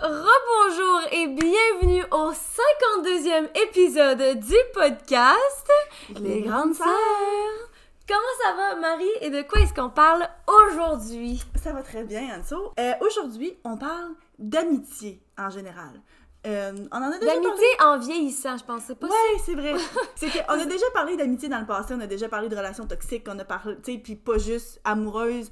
Rebonjour et bienvenue au 52e épisode du podcast Les Grandes Sœurs. Comment ça va Marie? Et de quoi est-ce qu'on parle aujourd'hui? Ça va très bien, Anso. Euh, Aujourd'hui, on parle d'amitié en général. Euh, on en a déjà L'amitié en vieillissant, je pense. C'est pas Ouais, c'est vrai. c'est qu'on a déjà parlé d'amitié dans le passé, on a déjà parlé de relations toxiques, on a parlé, tu sais, puis pas juste amoureuses,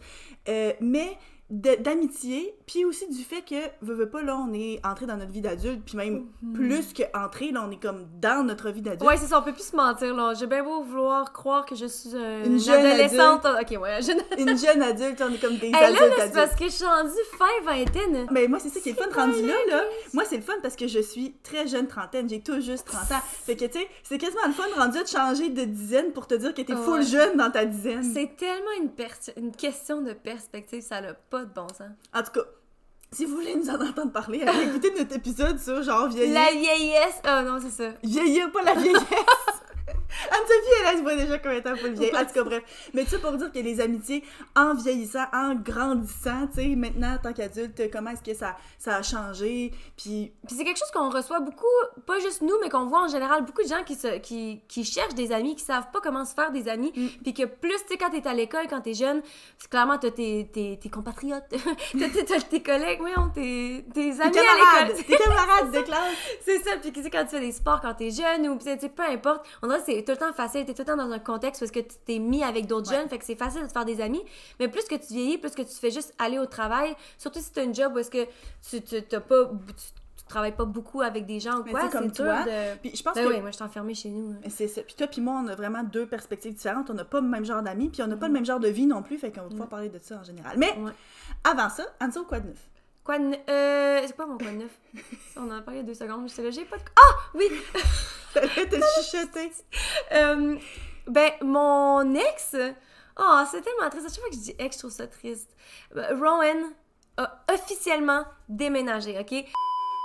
euh, mais d'amitié, puis aussi du fait que, veux, veux pas, là, on est entré dans notre vie d'adulte, puis même plus que entré, là, on est comme dans notre vie d'adulte. Ouais, c'est ça, on peut plus se mentir, là. J'ai bien beau vouloir croire que je suis euh, Une une, jeune adolescente. Ok, ouais, jeune. Une jeune adulte, on est comme des là, adultes là, c'est adultes. parce que je suis rendue fin vingtaine. Mais moi, c'est ça qui est le fun rendu là, là? Moi, c'est le fun parce que je suis très jeune trentaine. J'ai tout juste 30 ans. Fait que, tu sais, c'est quasiment le fun rendu de changer de dizaine pour te dire que t'es full Ouais. jeune dans ta dizaine. C'est tellement une, une question de perspective, ça n'a pas de bon sens. En tout cas, si vous voulez nous en entendre parler, allez écouter notre épisode sur genre vieillir. La vieillesse. Ah non, c'est ça. Vieillir, pas la vieillesse. Anne-Sophie, elle, elle se voit déjà comme étant full vieille. En tout cas, bref. Mais ça pour dire que les amitiés, en vieillissant, en grandissant, tu sais, maintenant, en tant qu'adulte, comment est-ce que ça, ça a changé? Puis Puis c'est quelque chose qu'on reçoit beaucoup, pas juste nous, mais qu'on voit en général beaucoup de gens qui, se, qui, qui cherchent des amis, qui savent pas comment se faire des amis. Mm. Puis que plus, tu sais, quand t'es à l'école, quand t'es jeune, clairement t'as tes, tes, tes compatriotes, t'as tes, collègues, oui, tes, tes tes amis à l'école. tes camarades de classe. C'est ça, puis tu sais, quand tu fais des sports, quand t'es jeune, ou tu sais, peu importe, on dirait que c'est tout le temps facile, t'es tout le temps dans un contexte parce que tu t'es mis avec d'autres Ouais. jeunes, fait que c'est facile de te faire des amis. Mais plus que tu vieillis, plus que tu fais juste aller au travail, surtout si t'as une job où est-ce que tu, tu, t'as pas, tu, tu travailles pas beaucoup avec des gens ou quoi, c'est comme toi, de... Puis je pense Ben que oui, moi je suis enfermée chez nous. hein. C'est ça. Puis toi puis moi, on a vraiment deux perspectives différentes. On n'a pas le même genre d'amis, puis on n'a pas le même genre de vie non plus, fait qu'on va pouvoir parler de ça en général. Mais Ouais. avant ça, Anso, quoi de neuf? Quoi de... ne- Euh... C'est quoi mon quoi de neuf? on en a parlé deux secondes, je sais là, j'ai pas de... Ah! Oui! T'allais te chuchoter. Euh, ben, mon ex. Oh, c'est tellement triste. À chaque fois que je dis ex, je trouve ça triste. Euh, Rowan a officiellement déménagé, OK?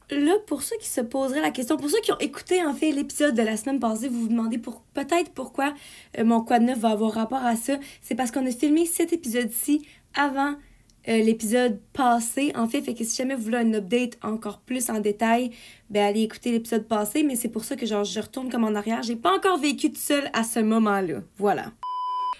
Là, pour ceux qui se poseraient la question, pour ceux qui ont écouté en fait l'épisode de la semaine passée, vous vous demandez pour peut-être pourquoi euh, mon quad neuf va avoir rapport à ça. C'est parce qu'on a filmé cet épisode-ci avant euh, l'épisode passé, en fait. Fait que si jamais vous voulez un update encore plus en détail, ben allez écouter l'épisode passé. Mais c'est pour ça que genre je retourne comme en arrière. J'ai pas encore vécu tout seul à ce moment-là. Voilà.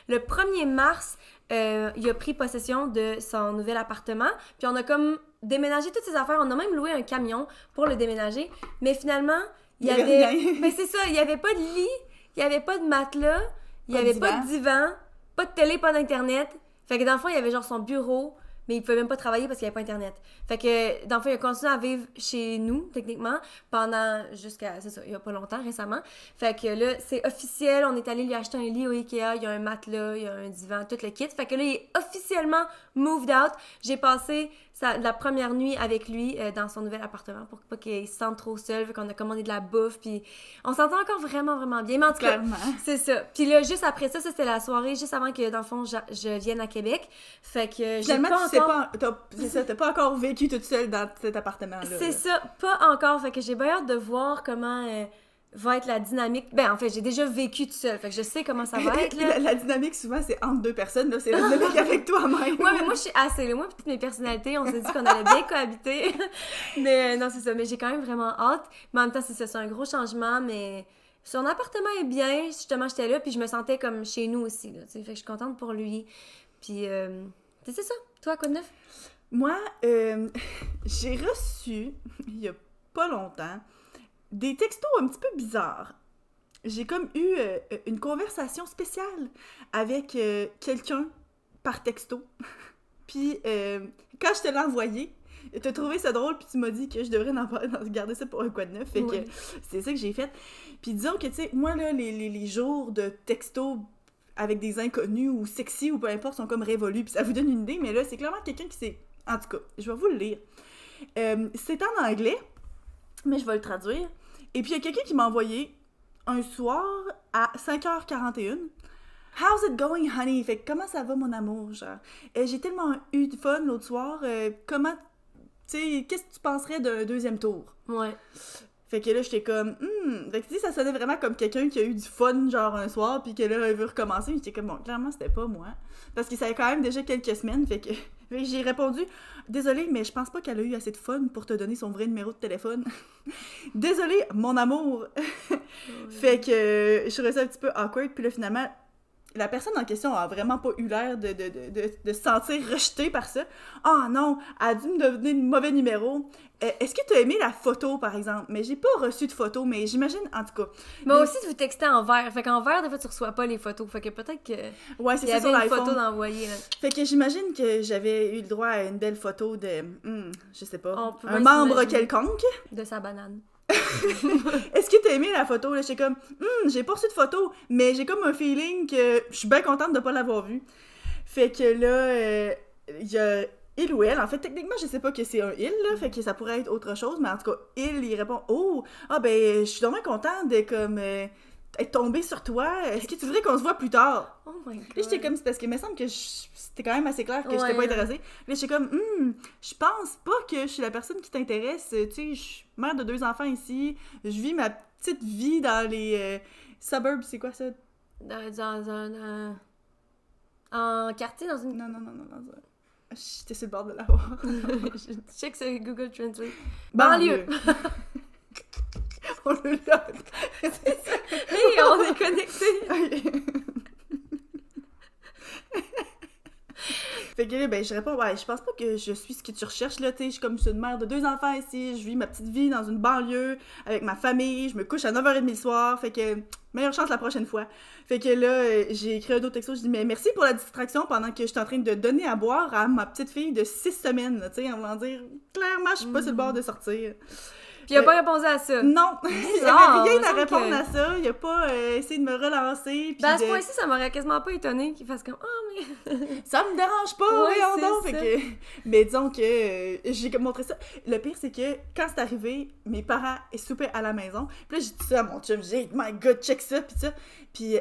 Le 1er mars, euh, il a pris possession de son nouvel appartement. Puis on a comme déménagé toutes ses affaires. On a même loué un camion pour le déménager. Mais finalement, il y avait. Mais c'est ça, il y avait pas de lit, il y avait pas de matelas, il y Pas de avait pas de divan, pas de télé, pas d'internet. Fait que dans le fond, il y avait genre son bureau, mais il pouvait même pas travailler parce qu'il y avait pas internet. Fait que dans le fond, il a continué à vivre chez nous, techniquement, pendant jusqu'à, c'est ça, il y a pas longtemps, récemment. Fait que là, c'est officiel, on est allé lui acheter un lit au Ikea, il y a un matelas, il y a un divan, tout le kit. Fait que là, il est officiellement moved out. J'ai passé sa- la première nuit avec lui euh, dans son nouvel appartement pour pas qu'il se sente trop seul. Fait qu'on a commandé de la bouffe, puis on s'entend encore vraiment, vraiment bien. Mais en tout cas, c'est ça. Puis là, juste après ça, ça c'était la soirée, juste avant que, dans le fond, je, je vienne à Québec. Fait que j'ai pas encore... pas, t'as- c'est ça, t'as pas encore vécu toute seule dans cet appartement-là. C'est là. ça, pas encore. Fait que j'ai bien hâte de voir comment euh, va être la dynamique. Ben, en fait, j'ai déjà vécu tout seul. Fait que je sais comment ça va être, là. la, la dynamique, souvent, c'est entre deux personnes. Là, c'est la dynamique avec toi-même. Ouais, mais moi, je suis assez. Moi, toutes mes personnalités, on s'est dit qu'on allait bien cohabiter. mais euh, non, c'est ça. Mais j'ai quand même vraiment hâte. Mais en même temps, c'est ça. C'est un gros changement, mais son appartement est bien. Justement, j'étais là, puis je me sentais comme chez nous aussi. Là, fait que je suis contente pour lui. Puis, euh, c'est c'est ça. Toi, quoi de neuf? Moi, euh, j'ai reçu, il y a pas longtemps, des textos un petit peu bizarres. J'ai comme eu euh, une conversation spéciale avec euh, quelqu'un par texto. Puis, euh, quand je te l'ai envoyé, t'as trouvé ça drôle, puis tu m'as dit que je devrais en, garder ça pour un quoi de neuf. Fait Ouais. que c'est ça que j'ai fait. Puis disons que, tu sais, moi, là, les, les, les jours de texto avec des inconnus ou sexy ou peu importe sont comme révolus. Puis ça vous donne une idée, mais là, c'est clairement quelqu'un qui s'est... En tout cas, je vais vous le lire. Euh, c'est en anglais, mais je vais le traduire. Et puis, il y a quelqu'un qui m'a envoyé un soir à 5h41. How's it going, honey? Fait que comment ça va, mon amour? Genre, Euh, j'ai tellement eu de fun l'autre soir. euh, comment, tu sais, qu'est-ce que tu penserais d'un deuxième tour? Ouais. Fait que là, j'étais comme, hmm. Fait que tu sais, ça sonnait vraiment comme quelqu'un qui a eu du fun, genre un soir, puis que là, il veut recommencer. J'étais comme, bon, clairement, c'était pas moi. Parce que ça quand même déjà quelques semaines. Fait que j'ai répondu, désolé, mais je pense pas qu'elle a eu assez de fun pour te donner son vrai numéro de téléphone. désolé, mon amour. Fait que euh, je trouvais ça un petit peu awkward. Puis là, finalement, la personne en question a vraiment pas eu l'air de, de, de, de, se sentir rejetée par ça. Ah non, elle a dû me donner le mauvais numéro. Euh, Est-ce que tu as aimé la photo, par exemple? Mais j'ai pas reçu de photo, mais j'imagine, en tout cas. Mais aussi, tu vous textez en vert. Fait qu'en vert, des fois, tu reçois pas les photos. Fait que peut-être que Ouais, c'est ça sur une photo d'envoyer. Fait que j'imagine que j'avais eu le droit à une belle photo de, hmm, je sais pas, On un membre quelconque. De sa banane. Est-ce que t'as aimé la photo? J'étais comme, hmm, j'ai pas reçu de photo, mais j'ai comme un feeling que je suis bien contente de pas l'avoir vue. Fait que là, euh, il ou elle. En fait, techniquement, je sais pas que c'est un il, là, fait que ça pourrait être autre chose, mais en tout cas, il, il répond, oh, ah ben, je suis vraiment contente de comme euh, être tombée sur toi. Est-ce que tu voudrais qu'on se voit plus tard? Oh my god. Là, j'étais comme, c'est parce que me semble que je- c'était quand même assez clair que j'étais Ouais. pas intéressée. Là, j'étais comme, hmm, je pense pas que je suis la personne qui t'intéresse. Tu sais, je suis mère de deux enfants ici. Je vis ma petite vie dans les euh, suburbs, c'est quoi ça? Dans, dans un. euh, En quartier, dans une. Non, non, non, non, non. ça- J'étais sur le bord de la voir. je check sur Google Translate. Banlieue. On le l'a. Hey, on est connectés! Fait que là, ben, je réponds, ouais, je pense pas que je suis ce que tu recherches, là, tu sais, je suis comme une mère de deux enfants ici, je vis ma petite vie dans une banlieue, avec ma famille, je me couche à 9h30 le soir, fait que, meilleure chance la prochaine fois. Fait que là, j'ai écrit un autre texto, je dis, mais merci pour la distraction pendant que je suis en train de donner à boire à ma petite fille de six semaines, tu sais, en voulant dire, clairement, je suis pas sur le bord de sortir. Puis il a pas répondu à ça. Non, il avait rien à semble répondre que- à ça, il a pas euh, essayé de me relancer, puis Ben à ce de- point-ci, ça m'aurait quasiment pas étonné qu'il fasse comme Oh, mais. Ça me dérange pas, Ouais, voyons donc. ça. Fait que... Mais disons que euh, j'ai montré ça. Le pire, c'est que quand c'est arrivé, mes parents soupaient à la maison. Puis là, j'ai dit ça à mon chum. J'ai dit, my god, check ça, puis ça. Puis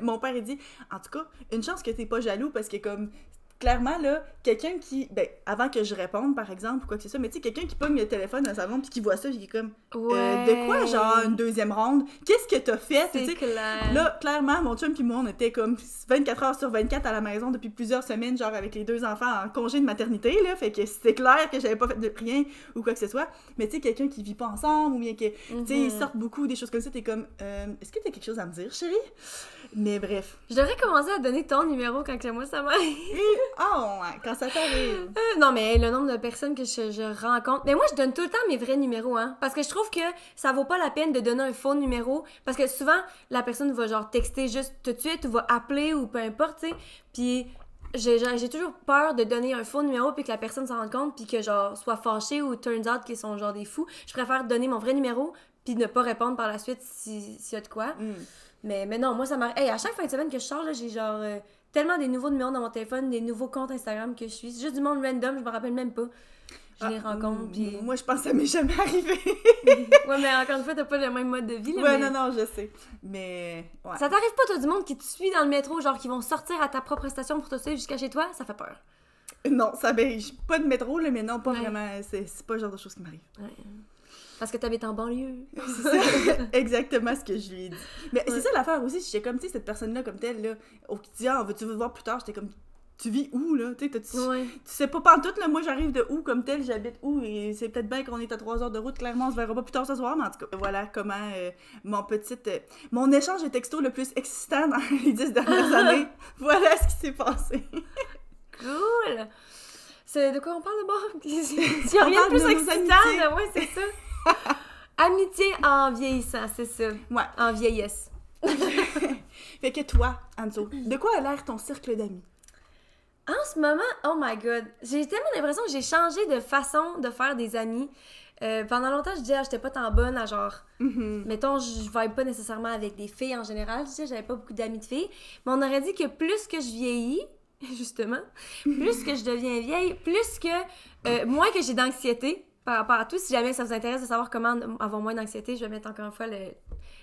mon père, il dit, en tout cas, une chance que t'es pas jaloux parce que, comme, clairement, là, quelqu'un qui. Ben, avant que je réponde, par exemple, ou quoi que ce soit, mais tu sais, quelqu'un qui pogne le téléphone dans le salon, puis qui voit ça, puis qui est comme, euh, de quoi, genre, une deuxième ronde? Qu'est-ce que t'as fait? C'est clair. Là, clairement, mon chum puis moi, on était comme 24 heures sur 24 à la maison depuis plusieurs semaines, genre avec les deux enfants en congé de maternité, là. Fait que c'était clair que j'avais pas fait de rien ou quoi que ce soit. Mais tu sais, quelqu'un qui vit pas ensemble ou bien que, tu sais, ils Mhm. sortent beaucoup, des choses comme ça, t'es comme, euh, est-ce que t'as quelque chose à me dire, chérie? Mais bref. Je devrais commencer à donner ton numéro quand que moi ça m'arrive. Oh, ouais, quand ça t'arrive. Euh, non, mais le nombre de personnes que je, je rencontre. Mais moi, je donne tout le temps mes vrais numéros, hein. Parce que je trouve que ça vaut pas la peine de donner un faux numéro. Parce que souvent, la personne va genre texter juste tout de suite ou va appeler ou peu importe, tu sais. Puis j'ai toujours peur de donner un faux numéro puis que la personne s'en rende compte puis que genre soit fâchée ou turns out qu'ils sont genre des fous. Je préfère donner mon vrai numéro puis ne pas répondre par la suite si- s'il y a de quoi. Mm. Mais, mais non, moi, ça m'arrive. Hey, à chaque fin de semaine que je sors, j'ai genre euh, tellement des nouveaux numéros dans mon téléphone, des nouveaux comptes Instagram que je suis. Juste du monde random, je me rappelle même pas. Je les Ah, rencontre, mm, puis. Moi, je pense que ça m'est jamais arrivé. ouais, mais encore une fois, t'as pas le même mode de vie, là. ouais, mais- non, non, je sais. Mais, ouais. Ça t'arrive pas, toi, du monde qui te suit dans le métro, genre qui vont sortir à ta propre station pour te suivre jusqu'à chez toi? Ça fait peur. Non, ça, ben, pas de métro, là, mais non, pas Ouais. vraiment. C'est c'est pas le genre de choses qui m'arrive. Ouais. Parce que t'habites en banlieue. C'est exactement ce que je lui ai dit. Mais Ouais. c'est ça l'affaire aussi, j'étais comme, tu sais, cette personne-là comme telle, là, au quotidien, veux-tu vous voir plus tard? J'étais comme, tu vis où, là? Tu sais, t'as- tu Ouais. tu sais pas pantoute, là, moi j'arrive de où comme tel, j'habite où, et c'est peut-être bien qu'on est à trois heures de route, clairement, on se verra pas plus tard ce soir, mais en tout cas, voilà comment euh, mon petit, euh, mon échange de texto le plus excitant dans les dix dernières années, voilà ce qui s'est passé. Cool! C'est de quoi on parle de bord? S'il y a rien de plus excitant, ouais, c'est ça. Amitié en vieillissant, c'est ça. Ouais. En vieillesse. Fait que toi, Anzo, de quoi a l'air ton cercle d'amis? En ce moment, oh my god, j'ai tellement l'impression que j'ai changé de façon de faire des amis. Euh, pendant longtemps, je disais, ah, j'étais pas tant bonne à genre, Mhm. mettons, je vibe pas nécessairement avec des filles en général. Je disais, j'avais pas beaucoup d'amis de filles. Mais on aurait dit que plus que je vieillis, justement, plus que je deviens vieille, plus que, euh, moins que j'ai d'anxiété. Par rapport à tout. Si jamais ça vous intéresse de savoir comment avoir moins d'anxiété, je vais mettre encore une fois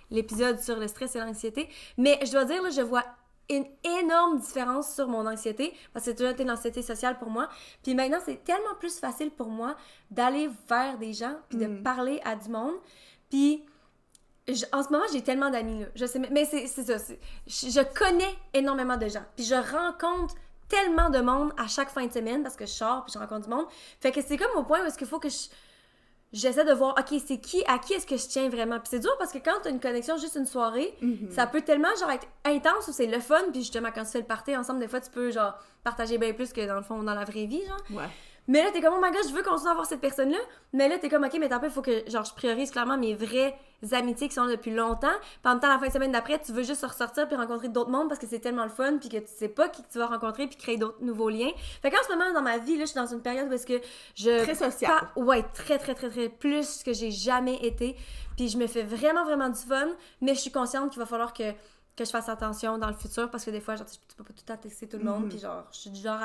l'épisode sur le stress et l'anxiété. Mais je dois dire, là, je vois une énorme différence sur mon anxiété parce que c'est toujours été l'anxiété sociale pour moi. Puis maintenant, c'est tellement plus facile pour moi d'aller vers des gens puis de Mm. parler à du monde. Puis je- en ce moment, j'ai tellement d'amis là. Je sais mais c'est ça, je connais énormément de gens. Puis je rencontre tellement de monde à chaque fin de semaine parce que je sors puis je rencontre du monde. Fait que c'est comme au point où est-ce qu'il faut que je j'essaie de voir OK, c'est qui à qui est-ce que je tiens vraiment? Puis c'est dur parce que quand tu as une connexion juste une soirée, Mhm. ça peut tellement genre être intense ou c'est le fun puis justement quand tu fais le party ensemble des fois tu peux genre partager bien plus que dans le fond dans la vraie vie genre Ouais. Mais là t'es comme oh my god je veux continuer à voir cette personne là mais là t'es comme ok mais t'as peu il faut que genre je priorise clairement mes vraies amitiés qui sont là depuis longtemps même temps la fin de semaine d'après tu veux juste ressortir puis rencontrer d'autres mondes parce que c'est tellement le fun puis que tu sais pas qui tu vas rencontrer puis créer d'autres nouveaux liens fait qu'en ce moment dans ma vie là je suis dans une période où est-ce que je Très social. pas- ouais, très, très, très, très, plus que j'ai jamais été. Puis je me fais vraiment, vraiment du fun, mais je suis consciente qu'il va falloir que, que je fasse attention dans le futur parce que des fois, genre, tu peux pas tout texter tout le monde. Mhm. Puis genre, je suis du genre,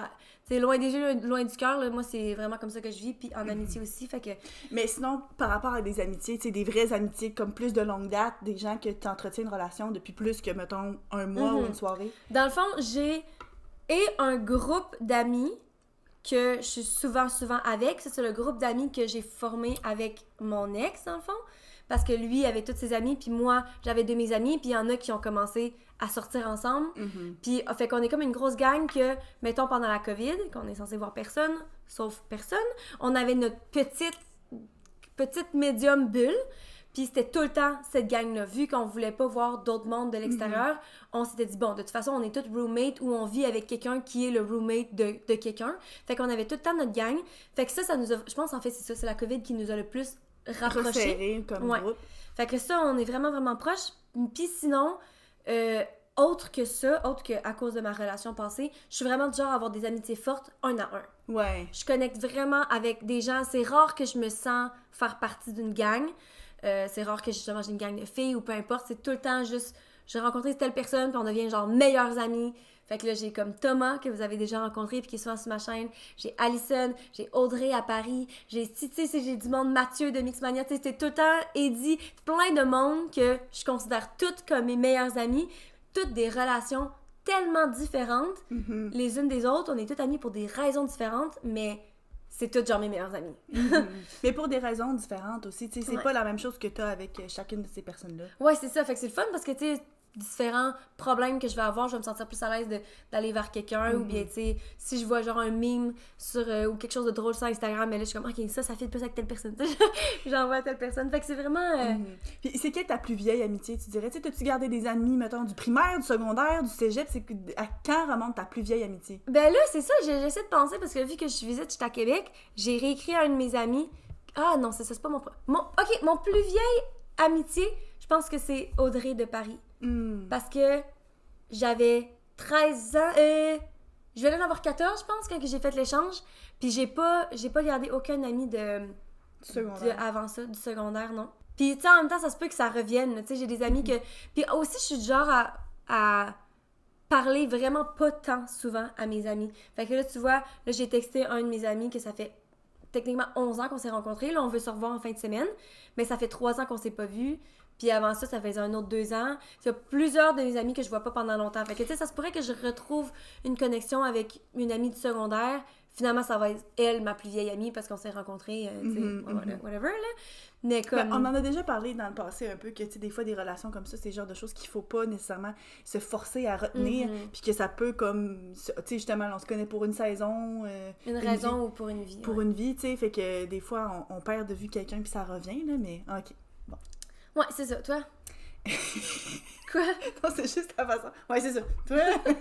sais, loin des yeux, loin du cœur, moi, c'est vraiment comme ça que je vis. Puis en amitié aussi, fait que. Mais sinon, par rapport à des amitiés, tu sais, des vraies amitiés comme plus de longue date, des gens que tu entretiens une relation depuis plus que, mettons, un mois ou Mhm. une soirée? Dans le fond, j'ai et un groupe d'amis que je suis souvent, souvent avec. C'est le groupe d'amis que j'ai formé avec mon ex, dans le fond. Parce que lui avait tous ses amis, puis moi, j'avais deux de mes amis, puis il y en a qui ont commencé à sortir ensemble. Mhm. Puis, fait qu'on est comme une grosse gang que, mettons, pendant la COVID, qu'on est censé voir personne, sauf personne, on avait notre petite, petite médium bulle. Puis c'était tout le temps cette gang-là. Vu qu'on voulait pas voir d'autres mondes de l'extérieur, on s'était dit, bon, de toute façon, on est tous roommates ou on vit avec quelqu'un qui est le roommate de, de quelqu'un. Fait qu'on avait tout le temps notre gang. Fait que ça, ça nous a... Je pense, en fait, c'est ça, c'est la COVID qui nous a le plus rapprochés. Resserré comme Ouais. groupe. Fait que ça, on est vraiment, vraiment proches. Puis sinon, euh, autre que ça, autre que à cause de ma relation passée, je suis vraiment du genre à avoir des amitiés fortes un à un. Ouais. Je connecte vraiment avec des gens. C'est rare que je me sens faire partie d'une gang. Euh, c'est rare que justement j'ai une gang de filles ou peu importe. C'est tout le temps juste, j'ai rencontré telle personne puis on devient genre meilleurs amis. Fait que là, j'ai comme Thomas, que vous avez déjà rencontré puis qui est souvent sur ma chaîne. J'ai Alison, j'ai Audrey à Paris. J'ai, tu sais, j'ai du monde, Mathieu de Mixmania. Tu sais, c'était tout le temps Eddie. Plein de monde que je considère toutes comme mes meilleurs amis. Toutes des relations tellement différentes Mhm. les unes des autres. On est toutes amies pour des raisons différentes, mais c'est toutes genre mes meilleures amies. Mhm. Mais pour des raisons différentes aussi. Tu sais, c'est Ouais. pas la même chose que tu as avec chacune de ces personnes-là. Ouais, c'est ça. Fait que c'est le fun parce que, tu sais, différents problèmes que je vais avoir, je vais me sentir plus à l'aise d'aller vers quelqu'un ou Mhm. bien, tu sais, si je vois genre un meme sur, euh, ou quelque chose de drôle sur Instagram, mais là, je suis comme, ok, ça, ça fait plus avec telle personne. J'envoie à telle personne. Fait que c'est vraiment. euh, Mhm. Puis c'est quelle ta plus vieille amitié, tu dirais? Tu sais, t'as-tu gardé des amis, mettons, du primaire, du secondaire, du cégep? C'est à quand remonte ta plus vieille amitié? Ben là, c'est ça, j'essaie de penser parce que vu que je visite, j'étais à Québec, j'ai réécrit à un de mes amis. Ah non, c'est ça, c'est pas mon, mon. Ok, mon plus vieille amitié, je pense que c'est Audrey de Paris. Hmm. Parce que j'avais 13 ans. Euh, je vais en avoir 14, je pense, quand j'ai fait l'échange. Puis j'ai pas, j'ai pas gardé aucun ami de, de- secondaire. avant ça, du secondaire, non. Puis tu sais, en même temps, ça se peut que ça revienne. Tu sais, j'ai des amis que. Puis aussi, je suis du genre à, à parler vraiment pas tant souvent à mes amis. Fait que là, tu vois, là, j'ai texté un de mes amis que ça fait techniquement 11 ans qu'on s'est rencontrés. Là, on veut se revoir en fin de semaine. Mais ça fait 3 ans qu'on s'est pas vus. Puis avant ça, ça faisait un autre 2 ans. Il y a plusieurs de mes amis que je vois pas pendant longtemps. Fait que, tu sais, ça se pourrait que je retrouve une connexion avec une amie du secondaire. Finalement, ça va être elle, ma plus vieille amie, parce qu'on s'est rencontrés, euh, tu sais, Mhm, whatever, mhm. whatever, là. Mais comme... Ben, on en a déjà parlé dans le passé un peu que tu sais, des fois des relations comme ça, c'est le genre de choses qu'il faut pas nécessairement se forcer à retenir, Mhm. puis que ça peut comme tu sais justement on se connaît pour une saison, euh, Une raison ou pour une vie. pour ouais. une vie, tu sais, fait que des fois on, on perd de vue quelqu'un puis ça revient là, mais ok. Ouais, c'est ça. Toi? Quoi? Non, c'est juste la façon. Ouais, c'est ça. Toi?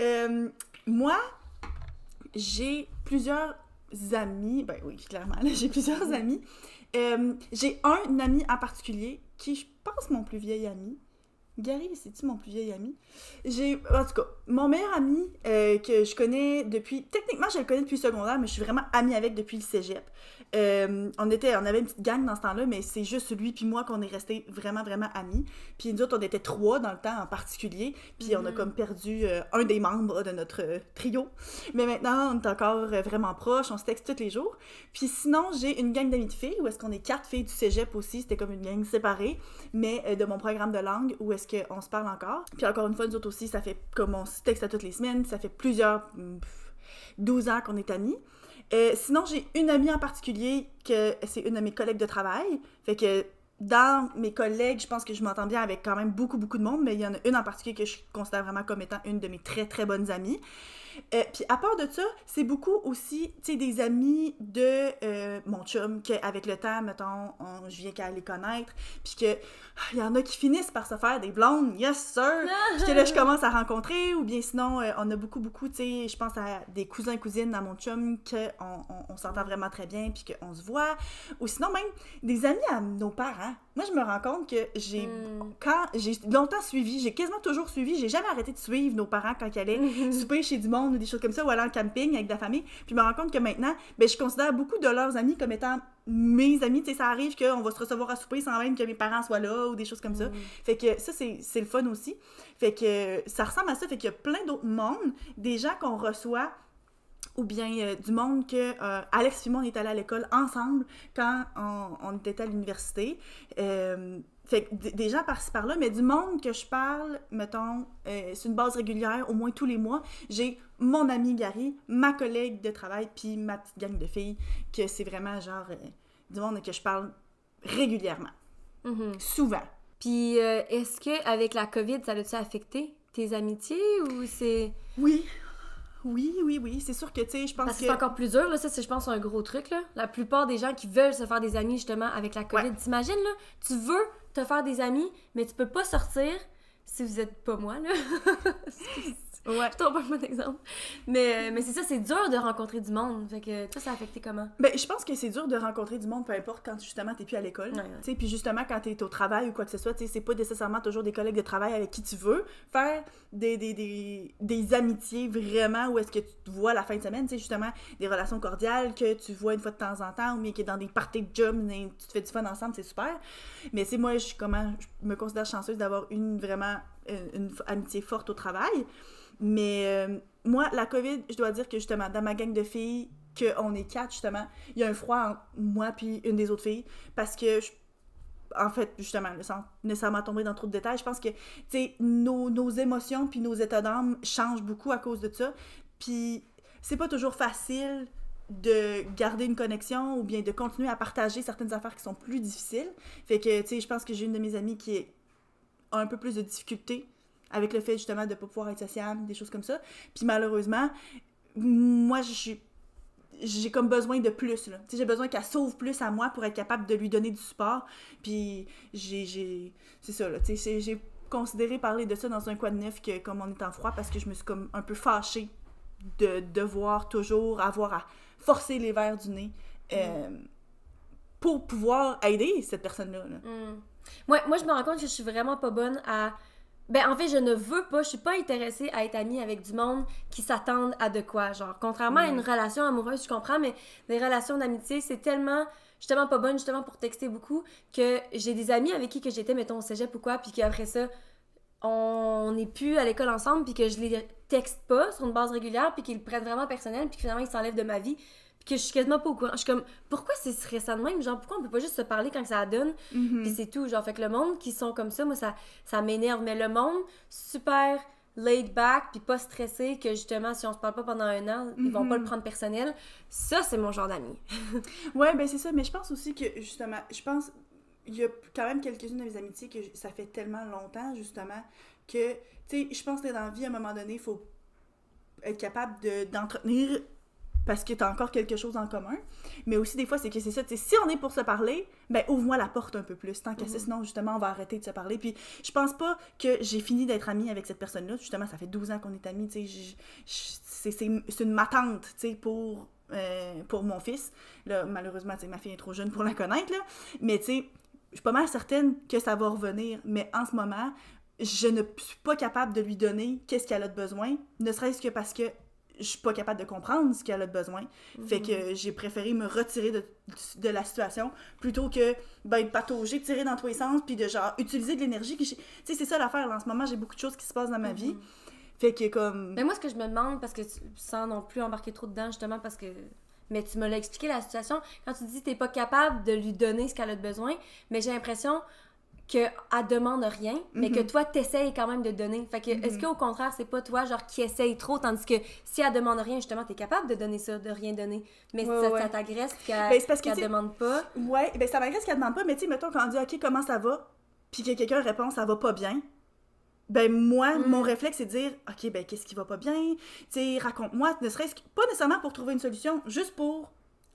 Euh, moi, j'ai plusieurs amis. Ben oui, clairement, là, j'ai plusieurs amis. Euh, j'ai un ami en particulier qui, je pense, mon plus vieil ami. Gary, c'est-tu mon plus vieil ami? J'ai, en tout cas, mon meilleur ami euh, que je connais depuis, techniquement, je le connais depuis le secondaire, mais je suis vraiment amie avec depuis le cégep. Euh, on était, on avait une petite gang dans ce temps-là, mais c'est juste lui puis moi qu'on est restés vraiment, vraiment amis. Puis nous autres, on était trois dans le temps en particulier, puis on a Mhm. comme perdu euh, un des membres de notre euh, trio. Mais maintenant, on est encore vraiment proches, on se texte tous les jours. Puis sinon, j'ai une gang d'amis de filles, où est-ce qu'on est quatre filles du cégep aussi, c'était comme une gang séparée, mais de mon programme de langue, où est-ce qu'on se parle encore. Puis encore une fois, nous autres aussi, ça fait comme on se texte à toutes les semaines, ça fait plusieurs, hum, pff, 12 ans qu'on est amis. Euh, sinon, j'ai une amie en particulier que c'est une de mes collègues de travail. Fait dans mes collègues, je pense que je m'entends bien avec quand même beaucoup, beaucoup de monde, mais il y en a une en particulier que je considère vraiment comme étant une de mes très, très bonnes amies. Euh, puis à part de ça, c'est beaucoup aussi, tu sais, des amis de euh, mon chum, qu'avec le temps, mettons, on, je viens qu'à les connaître, puis que ah, il y en a qui finissent par se faire des blondes, yes sir! Puis que là, je commence à rencontrer, ou bien sinon, euh, on a beaucoup, beaucoup, tu sais, je pense à des cousins, cousines dans mon chum, qu'on on, on s'entend vraiment très bien, puis qu'on se voit. Ou sinon, même des amis à nos parents. Moi, je me rends compte que j'ai, Hmm. quand j'ai longtemps suivi, j'ai quasiment toujours suivi, j'ai jamais arrêté de suivre nos parents quand ils allaient souper chez du monde ou des choses comme ça, ou aller en camping avec de la famille. Puis je me rends compte que maintenant, ben, je considère beaucoup de leurs amis comme étant mes amis. Tu sais, ça arrive qu'on va se recevoir à souper sans même que mes parents soient là ou des choses comme ça. Fait que ça, c'est le fun aussi. Fait que ça ressemble à ça. Fait qu'il y a plein d'autres mondes, des gens qu'on reçoit ou bien euh, du monde que euh, Alex et moi on est allés à l'école ensemble quand on, on était à l'université. Euh, fait que des gens par-ci par-là, mais du monde que je parle, mettons, euh, c'est une base régulière, au moins tous les mois, j'ai mon ami Gary, ma collègue de travail, puis ma petite gang de filles, que c'est vraiment genre euh, du monde que je parle régulièrement, Mhm. souvent. Puis, euh, est-ce que avec la COVID, ça l'a-tu affecté tes amitiés ou c'est? Oui, oui, oui, oui, c'est sûr que, tu sais, je pense Parce que que... c'est encore plus dur, là. Ça, c'est, je pense, un gros truc, là. La plupart des gens qui veulent se faire des amis, justement, avec la COVID. Ouais. T'imagines, là, tu veux te faire des amis, mais tu peux pas sortir si vous êtes pas moi, là. Ouais. je pas un bon exemple. Mais, mais c'est ça, c'est dur de rencontrer du monde. Fait que toi, ça a affecté comment? Ben, je pense que c'est dur de rencontrer du monde, peu importe quand justement t'es plus à l'école. Ouais, ouais. Puis justement, quand t'es au travail ou quoi que ce soit, tu sais, c'est pas nécessairement toujours des collègues de travail avec qui tu veux faire des, des, des, des amitiés vraiment où est-ce que tu te vois la fin de semaine. Tu sais, justement, des relations cordiales que tu vois une fois de temps en temps ou bien que dans des parties de job, tu te fais du fun ensemble, c'est super. Mais sais, moi, je, comment, je me considère chanceuse d'avoir une vraiment euh, une, amitié forte au travail. Mais euh, moi, la COVID, je dois dire que justement, dans ma gang de filles, qu'on est quatre, justement, il y a un froid entre moi puis une des autres filles. Parce que, en fait, justement, sans nécessairement tomber dans trop de détails, je pense que, tu sais, nos, nos émotions puis nos états d'âme changent beaucoup à cause de ça. Puis, c'est pas toujours facile de garder une connexion ou bien de continuer à partager certaines affaires qui sont plus difficiles. Fait que, tu sais, je pense que j'ai une de mes amies qui a un peu plus de difficultés avec le fait justement de ne pas pouvoir être sociable, des choses comme ça. Puis malheureusement, moi, je suis j'ai comme besoin de plus là. Tu sais, j'ai besoin qu'elle s'ouvre plus à moi pour être capable de lui donner du support. Puis j'ai j'ai c'est ça là, tu sais, j'ai considéré parler de ça dans un coin de neuf que comme on est en froid parce que je me suis comme un peu fâchée de devoir toujours avoir à forcer les verres du nez euh, pour pouvoir aider cette personne-là. là. Hmm. Moi, moi, je me rends compte que je suis vraiment pas bonne à. Ben, en fait, je ne veux pas, je suis pas intéressée à être amie avec du monde qui s'attendent à de quoi. Genre, contrairement à une relation amoureuse, je comprends, mais les relations d'amitié, c'est tellement, justement, pas bonne, justement, pour texter beaucoup, que j'ai des amis avec qui que j'étais, mettons, au cégep ou quoi, puis qu'après ça, on n'est plus à l'école ensemble, puis que je les texte pas sur une base régulière, puis qu'ils le prennent vraiment personnel, puis que finalement, ils s'enlèvent de ma vie, que je suis quasiment pas au courant. Je suis comme, pourquoi ce serait ça de même? Genre, pourquoi on peut pas juste se parler quand ça donne? Puis c'est tout. Genre, fait que le monde qui sont comme ça, moi, ça, ça m'énerve. Mais le monde super laid back, puis pas stressé, que justement, si on se parle pas pendant un an, ils vont pas le prendre personnel, ça, c'est mon genre d'amis. Ouais, ben c'est ça, mais je pense aussi que justement, je pense il y a quand même quelques-unes de mes amitiés que ça fait tellement longtemps justement que tu sais, je pense que dans la vie à un moment donné, il faut être capable de d'entretenir parce que t'as encore quelque chose en commun, mais aussi des fois c'est que c'est ça, tu si on est pour se parler, ben ouvre-moi la porte un peu plus, tant qu'à ça, sinon justement on va arrêter de se parler. Puis je pense pas que j'ai fini d'être amie avec cette personne-là, justement ça fait 12 ans qu'on est amis, tu sais, c'est une matante, tu sais, pour euh, pour mon fils. Là, malheureusement, tu ma fille est trop jeune pour la connaître, là. Mais tu sais, je suis pas mal certaine que ça va revenir. Mais en ce moment, je ne suis pas capable de lui donner qu'est-ce qu'elle a de besoin, ne serait-ce que parce que je suis pas capable de comprendre ce qu'elle a de besoin. Fait que j'ai préféré me retirer de, de la situation plutôt que ben, patauger, tirer dans tous les sens, puis de genre utiliser de l'énergie. Tu sais, c'est ça l'affaire. En ce moment, j'ai beaucoup de choses qui se passent dans ma vie. Fait que comme. Mais moi, ce que je me demande, parce que sans non plus embarquer trop dedans, justement, parce que. Mais tu me l'as expliqué la situation. Quand tu dis que t'es pas capable de lui donner ce qu'elle a de besoin, mais j'ai l'impression qu'elle demande rien, mais que toi, t'essayes quand même de donner. Fait que, est-ce qu'au contraire, c'est pas toi, genre, qui essaye trop, tandis que si elle demande rien, justement, t'es capable de donner ça, de rien donner. Mais Ouais, ça, ouais. ça t'agresse qu'elle Ben, parce que, sais- demande pas. Ouais, ben ça m'agresse qu'elle demande pas, mais tu sais, mettons, quand on dit OK, comment ça va, puis que quelqu'un répond ça va pas bien, ben moi, Mm. mon réflexe, c'est de dire OK, ben qu'est-ce qui va pas bien, tu sais, raconte-moi, ne serait-ce que, pas nécessairement pour trouver une solution, juste pour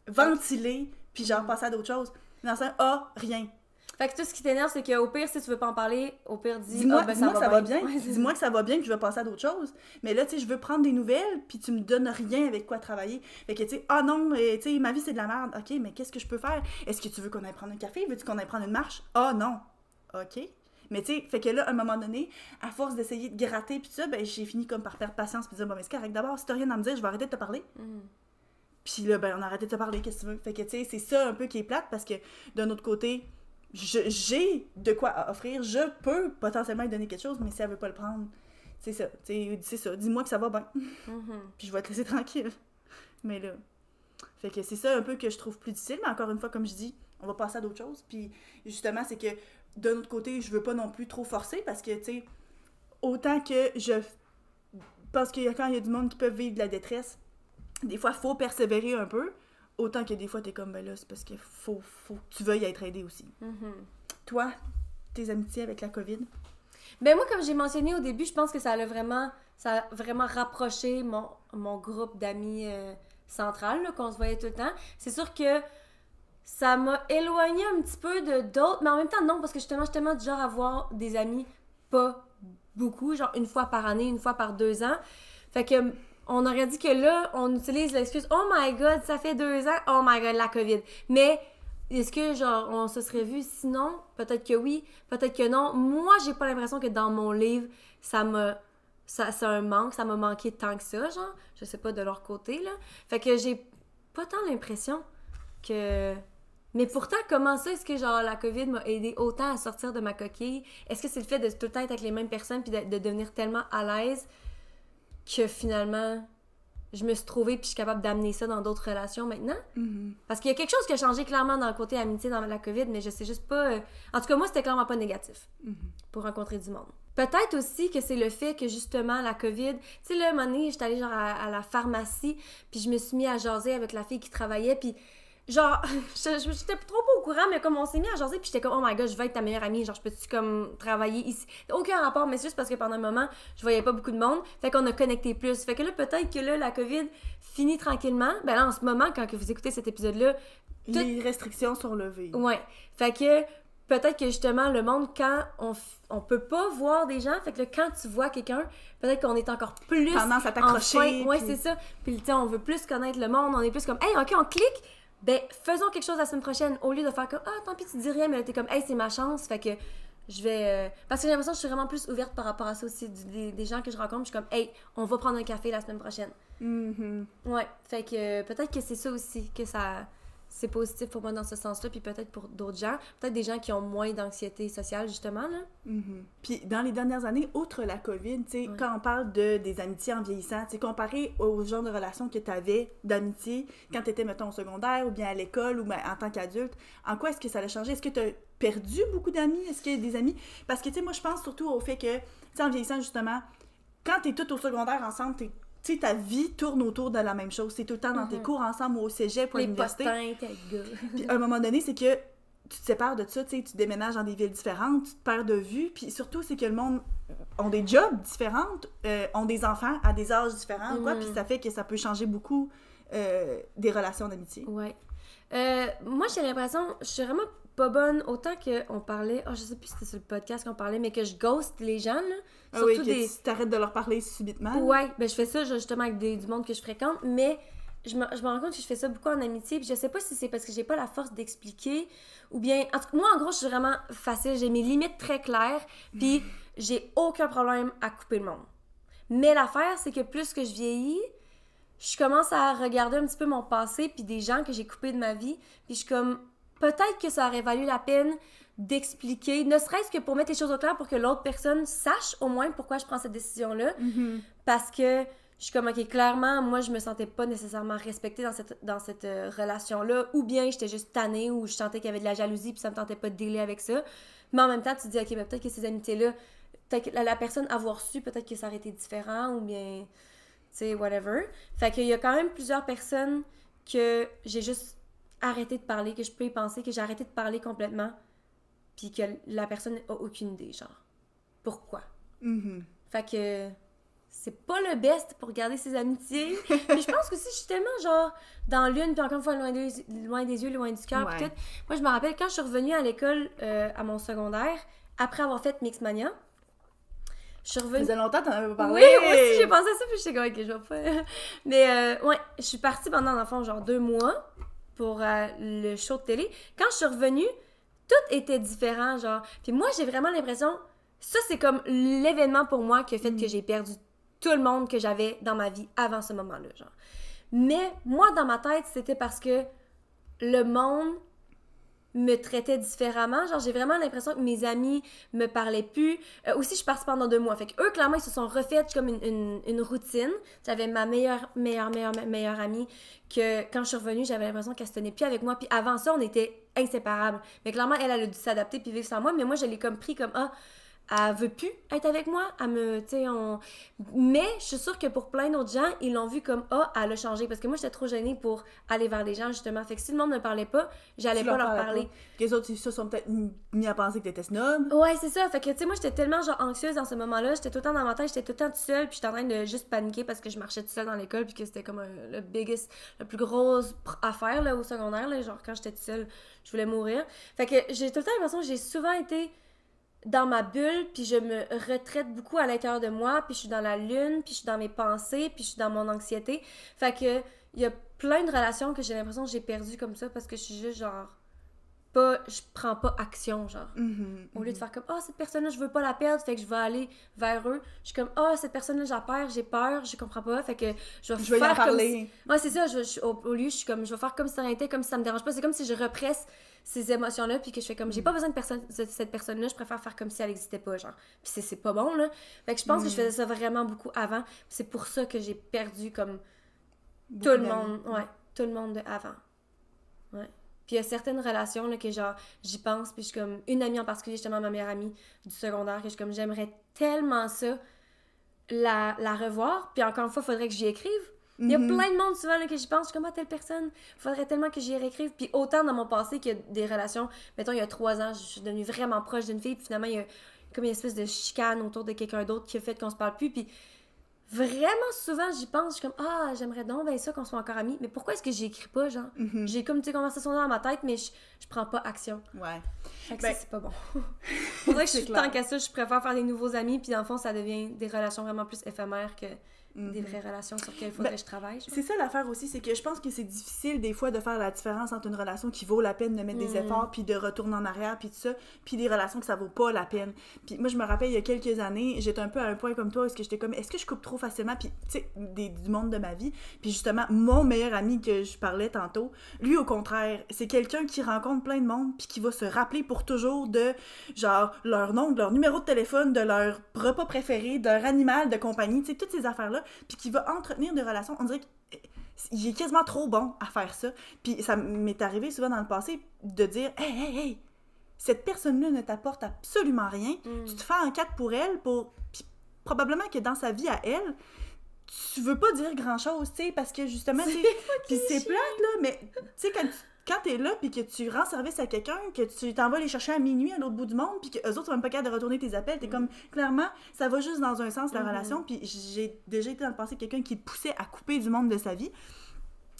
ventiler, puis genre passer à d'autres choses. Dans ça, ah, rien. Fait que tout ce qui t'énerve, c'est qu'au pire, si tu veux pas en parler, au pire, dis Dis-moi ah, ben, que ça va bien, dis-moi que ça va bien, que je vais passer à d'autres choses. Mais là, tu sais, je veux prendre des nouvelles, puis tu me donnes rien avec quoi travailler. Fait que, tu sais, ah non, euh, tu sais, ma vie, c'est de la merde. OK, mais qu'est-ce que je peux faire? Est-ce que tu veux qu'on aille prendre un café? Veux-tu qu'on aille prendre une marche? Ah non. OK. Mais tu sais, fait que là, à un moment donné, à force d'essayer de gratter, puis ça, ben, j'ai fini comme par perdre patience, puis dire, bon, mais c'est correct, d'abord, si t'as rien à me dire, je vais arrêter de te parler. Mhm. Puis là, ben, on a arrêté de te parler, qu'est-ce que tu veux? Fait que, tu sais, c'est ça un peu qui est plate, parce que d'un autre côté, j'ai de quoi offrir, je peux potentiellement lui donner quelque chose, mais si elle veut pas le prendre, c'est ça, c'est ça, dis-moi que ça va bien, Mhm. puis je vais te laisser tranquille. Mais là, fait que c'est ça un peu que je trouve plus difficile, mais encore une fois, comme je dis, on va passer à d'autres choses, puis justement, c'est que d'un autre côté, je veux pas non plus trop forcer, parce que, tu sais, autant que je pense que quand il y a du monde qui peut vivre de la détresse, des fois, faut persévérer un peu, autant que des fois, t'es comme, ben là, c'est parce qu'il faut, faut que tu veuilles être aidé aussi. Mhm. Toi, tes amitiés avec la COVID? Ben moi, comme j'ai mentionné au début, je pense que ça a vraiment, ça a vraiment rapproché mon, mon groupe d'amis euh, central, là, qu'on se voyait tout le temps. C'est sûr que ça m'a éloigné un petit peu de d'autres, mais en même temps, non, parce que justement, je suis tellement du genre à avoir des amis pas beaucoup, genre une fois par année, une fois par deux ans. Fait que on aurait dit que là, on utilise l'excuse « Oh my God, ça fait deux ans, oh my God, la COVID ». Mais est-ce que, genre, on se serait vu? Sinon? Peut-être que oui, peut-être que non. Moi, j'ai pas l'impression que dans mon livre, ça m'a... Ça, c'est un manque, ça m'a manqué tant que ça, genre. Je sais pas de leur côté, là. Fait que j'ai pas tant l'impression que... Mais pourtant, comment ça, est-ce que, genre, la COVID m'a aidé autant à sortir de ma coquille? Est-ce que c'est le fait de tout le temps être avec les mêmes personnes puis de devenir tellement à l'aise que, finalement, je me suis trouvée puis je suis capable d'amener ça dans d'autres relations maintenant? Parce qu'il y a quelque chose qui a changé clairement dans le côté amitié dans la COVID, mais je sais juste pas. euh, En tout cas, moi, c'était clairement pas négatif pour rencontrer du monde. Peut-être aussi que c'est le fait que justement la COVID. Tu sais, là, un moment donné, j'étais allée genre à, à la pharmacie, puis je me suis mis à jaser avec la fille qui travaillait, puis genre, j'étais trop pas au courant, mais comme on s'est mis à jaser, puis j'étais comme, oh my god, je veux être ta meilleure amie, genre, je peux-tu comme travailler ici? Aucun rapport, mais c'est juste parce que pendant un moment, je voyais pas beaucoup de monde, fait qu'on a connecté plus. Fait que là, peut-être que là, la COVID finit tranquillement. Ben là, en ce moment, quand que vous écoutez cet épisode-là, Tout- Les restrictions sont levées. Ouais. Fait que peut-être que justement, le monde, quand on, f- on peut pas voir des gens, fait que là, quand tu vois quelqu'un, peut-être qu'on est encore plus. Tendance à t'accrocher, enfin- Ouais, puis- c'est ça. Puis tu sais, on veut plus connaître le monde, on est plus comme, hey, ok, on clique. Ben, faisons quelque chose la semaine prochaine au lieu de faire comme, ah, tant pis, tu dis rien, mais là, t'es comme, hey, c'est ma chance. Fait que je vais. euh, Parce que j'ai l'impression que je suis vraiment plus ouverte par rapport à ça aussi. Des, des gens que je rencontre, je suis comme, hey, on va prendre un café la semaine prochaine. Mhm. Ouais, fait que euh, peut-être que c'est ça aussi, que ça c'est positif pour moi dans ce sens-là, puis peut-être pour d'autres gens, peut-être des gens qui ont moins d'anxiété sociale justement là. Mhm. Puis dans les dernières années, outre la COVID, tu sais, Ouais. quand on parle de, des amitiés en vieillissant, tu sais, comparé au genre de relation que tu avais d'amitié quand tu étais, mettons, au secondaire ou bien à l'école ou ben, en tant qu'adulte, en quoi est-ce que ça a changé? Est-ce que tu as perdu beaucoup d'amis? Est-ce qu'il y a des amis? Parce que, tu sais, moi, je pense surtout au fait que, tu sais, en vieillissant, justement, quand tu es tout au secondaire ensemble, t'es- tu sais, ta vie tourne autour de la même chose. C'est tout le temps dans tes Mhm. cours ensemble ou au cégep ou à Les l'université. Puis à un moment donné, c'est que tu te sépares de ça, tu sais, tu déménages dans des villes différentes, tu te perds de vue, puis surtout, c'est que le monde ont des jobs différents, euh, ont des enfants à des âges différents, quoi, Mhm. puis ça fait que ça peut changer beaucoup euh, des relations d'amitié. Ouais. Euh, moi j'ai l'impression, je suis vraiment pas bonne autant que on parlait, oh je sais plus si c'était sur le podcast qu'on parlait, mais que je ghost les gens là, Ah oui, que des tu t'arrêtes de leur parler subitement. Ouais, ben je fais ça justement avec des- du monde que je fréquente, mais je me, je me rends compte que je fais ça beaucoup en amitié, puis je sais pas si c'est parce que j'ai pas la force d'expliquer, ou bien... En tout cas, moi, en gros, je suis vraiment facile, j'ai mes limites très claires, puis j'ai aucun problème à couper le monde. Mais l'affaire, c'est que plus que je vieillis, je commence à regarder un petit peu mon passé puis des gens que j'ai coupés de ma vie, puis je suis comme peut-être que ça aurait valu la peine d'expliquer, ne serait-ce que pour mettre les choses au clair pour que l'autre personne sache au moins pourquoi je prends cette décision-là. Mhm. Parce que je suis comme, OK, clairement, moi, je me sentais pas nécessairement respectée dans cette, dans cette euh, relation-là. Ou bien j'étais juste tannée ou je sentais qu'il y avait de la jalousie puis ça me tentait pas de délai avec ça. Mais en même temps, tu te dis, OK, mais peut-être que ces amitiés-là, peut-être que la, la personne avoir su, peut-être que ça aurait été différent ou bien, tu sais, whatever. Fait qu'il y a quand même plusieurs personnes que j'ai juste arrêté de parler, que je peux y penser, que j'ai arrêté de parler complètement, puis que la personne n'a aucune idée, genre. Pourquoi? Mhm. Fait que c'est pas le best pour garder ses amitiés. Puis je pense que si je suis tellement genre dans l'une, puis encore une fois loin des, loin des yeux, loin du cœur, Ouais. tout. Moi, je me rappelle quand je suis revenue à l'école, euh, à mon secondaire, après avoir fait Mixmania, je suis Ça revenue. faisait longtemps que t'en avais pas Oui, parlé. moi aussi j'ai pensé à ça, puis j'étais comme, ok, je vais pas. Mais euh, ouais, je suis partie pendant, dans le fond, genre deux mois pour euh, le show de télé. Quand je suis revenue, tout était différent, genre. Puis moi, j'ai vraiment l'impression, ça, c'est comme l'événement pour moi qui a fait que j'ai perdu tout le monde que j'avais dans ma vie avant ce moment-là, genre. Mais moi, dans ma tête, c'était parce que le monde me traitait différemment. Genre, j'ai vraiment l'impression que mes amis me parlaient plus. Euh, aussi, je partie pendant deux mois. Fait que eux, clairement, ils se sont refaits comme une routine. J'avais ma meilleure, meilleure, meilleure, meilleure amie que quand je suis revenue, j'avais l'impression qu'elle se tenait plus avec moi. Puis avant ça, on était inséparables. Mais clairement, elle, elle a dû s'adapter puis vivre sans moi. Mais moi, je l'ai comme pris comme, ah, elle veut plus être avec moi. Elle me, tu on... Mais je suis sûre que pour plein d'autres gens, ils l'ont vu comme, ah, elle a changé. Parce que moi, j'étais trop gênée pour aller vers les gens, justement. Fait que si le monde ne parlait pas, j'allais pas leur parler. pas. Les autres, ils se sont peut-être mis à penser que t'étais snob. Ouais, c'est ça. Fait que, tu sais, moi, j'étais tellement, genre, anxieuse dans ce moment-là. J'étais tout le temps dans ma tête, j'étais tout le temps toute seule, puis j'étais en train de juste paniquer parce que je marchais toute seule dans l'école, puis que c'était comme un- le biggest, la plus grosse affaire, là, au secondaire, là. Genre, quand j'étais toute seule, je voulais mourir. Fait que j'ai tout le temps l'impression que j'ai souvent été dans ma bulle, puis je me retraite beaucoup à l'intérieur de moi, puis je suis dans la lune, puis je suis dans mes pensées, puis je suis dans mon anxiété. Fait que il y a plein de relations que j'ai l'impression que j'ai perdues comme ça parce que je suis juste genre pas je prends pas action genre. Mhm. Au lieu de faire comme ah cette personne là je veux pas la perdre fait que je vais aller vers eux. Je suis comme ah cette personne là j'ai peur, j'ai peur, je comprends pas fait que je vais Je faire comme parler. si- Ouais, c'est ça, je, je- au, au lieu je suis comme je vais faire comme si ça été, comme si ça me dérange pas, c'est comme si je represse ces émotions là puis que je fais comme j'ai pas besoin de personne cette personne là, je préfère faire comme si elle existait pas genre. Puis c'est- pas bon là. Fait que je pense que je faisais ça vraiment beaucoup avant, c'est pour ça que j'ai perdu comme Beaucoup tout le monde, ouais, tout le monde de avant. Ouais. Puis il y a certaines relations là, que genre j'y pense puis je suis comme une amie en particulier justement ma meilleure amie du secondaire que je suis comme j'aimerais tellement ça la, la revoir puis encore une fois faudrait que j'y écrive. Il y a Mhm. plein de monde souvent là, que j'y pense, je suis comme à telle personne, faudrait tellement que j'y réécrive. Puis autant dans mon passé qu'il y a des relations, mettons il y a trois ans, je suis devenue vraiment proche d'une fille, puis finalement il y a comme une espèce de chicane autour de quelqu'un d'autre qui a fait qu'on se parle plus. Puis vraiment souvent j'y pense, je suis comme ah j'aimerais donc ben ça qu'on soit encore amis, mais pourquoi est-ce que j'écris pas genre? Mhm. J'ai comme des conversations dans ma tête, mais je, je prends pas action. Ouais. Fait que Ben, ça, c'est pas bon. On dirait que je suis tant qu'à ça, je préfère faire des nouveaux amis, puis dans le fond, ça devient des relations vraiment plus éphémères que des Mhm. vraies relations sur lesquelles il faudrait Ben, que je travaille. C'est ça l'affaire aussi, c'est que je pense que c'est difficile des fois de faire la différence entre une relation qui vaut la peine de mettre des Mm. efforts, puis de retourner en arrière, puis tout ça, puis des relations que ça vaut pas la peine. Puis moi, je me rappelle, il y a quelques années, j'étais un peu à un point comme toi, est-ce que j'étais comme, est-ce que je coupe trop facilement, puis tu sais, des- du monde de ma vie. Puis justement, mon meilleur ami que je parlais tantôt, lui, au contraire, c'est quelqu'un qui rencontre plein de monde, puis qui va se rappeler pour toujours de, genre, leur nom, de leur numéro de téléphone, de leur repas préféré, de leur animal de compagnie, tu sais, toutes ces affaires-là, puis qui va entretenir des relations. On dirait qu'il est quasiment trop bon à faire ça. Puis ça m'est arrivé souvent dans le passé de dire Hey, hey, hey, cette personne-là ne t'apporte absolument rien. Mm. Tu te fais en quatre pour elle, pour. Puis probablement que dans sa vie à elle, tu veux pas dire grand-chose, tu sais, parce que justement, puis c'est plate, là, mais tu sais, quand tu quand t'es là, puis que tu rends service à quelqu'un, que tu t'en vas les chercher à minuit à l'autre bout du monde, puis qu'eux autres sont même pas capables de retourner tes appels, t'es comme, clairement, ça va juste dans un sens, la Mhm. relation, puis j'ai déjà été dans le passé quelqu'un qui poussait à couper du monde de sa vie.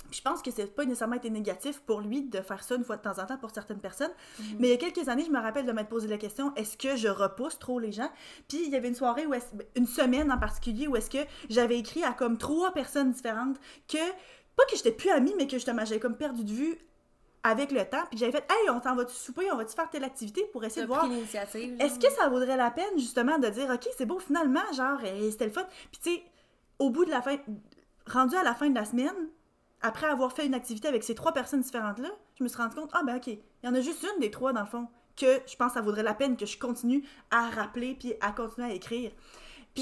Puis je pense que c'est pas nécessairement été négatif pour lui de faire ça une fois de temps en temps pour certaines personnes. Mais il y a quelques années, je me rappelle de m'être posé la question est-ce que je repousse trop les gens? Puis il y avait une soirée, où une semaine en particulier, où est-ce que j'avais écrit à comme trois personnes différentes que, pas que j'étais plus amie, mais que justement j'avais comme perdu de vue avec le temps, puis j'avais fait Hey, on s'en va-tu souper, on va-tu faire telle activité pour essayer de voir. Est-ce que ça vaudrait la peine, justement, de dire Ok, c'est beau, finalement, genre, c'était le fun. Puis, tu sais, au bout de la fin, rendu à la fin de la semaine, après avoir fait une activité avec ces trois personnes différentes-là, je me suis rendu compte Ah, ben, ok, il y en a juste une des trois, dans le fond, que je pense que ça vaudrait la peine que je continue à rappeler, puis à continuer à écrire.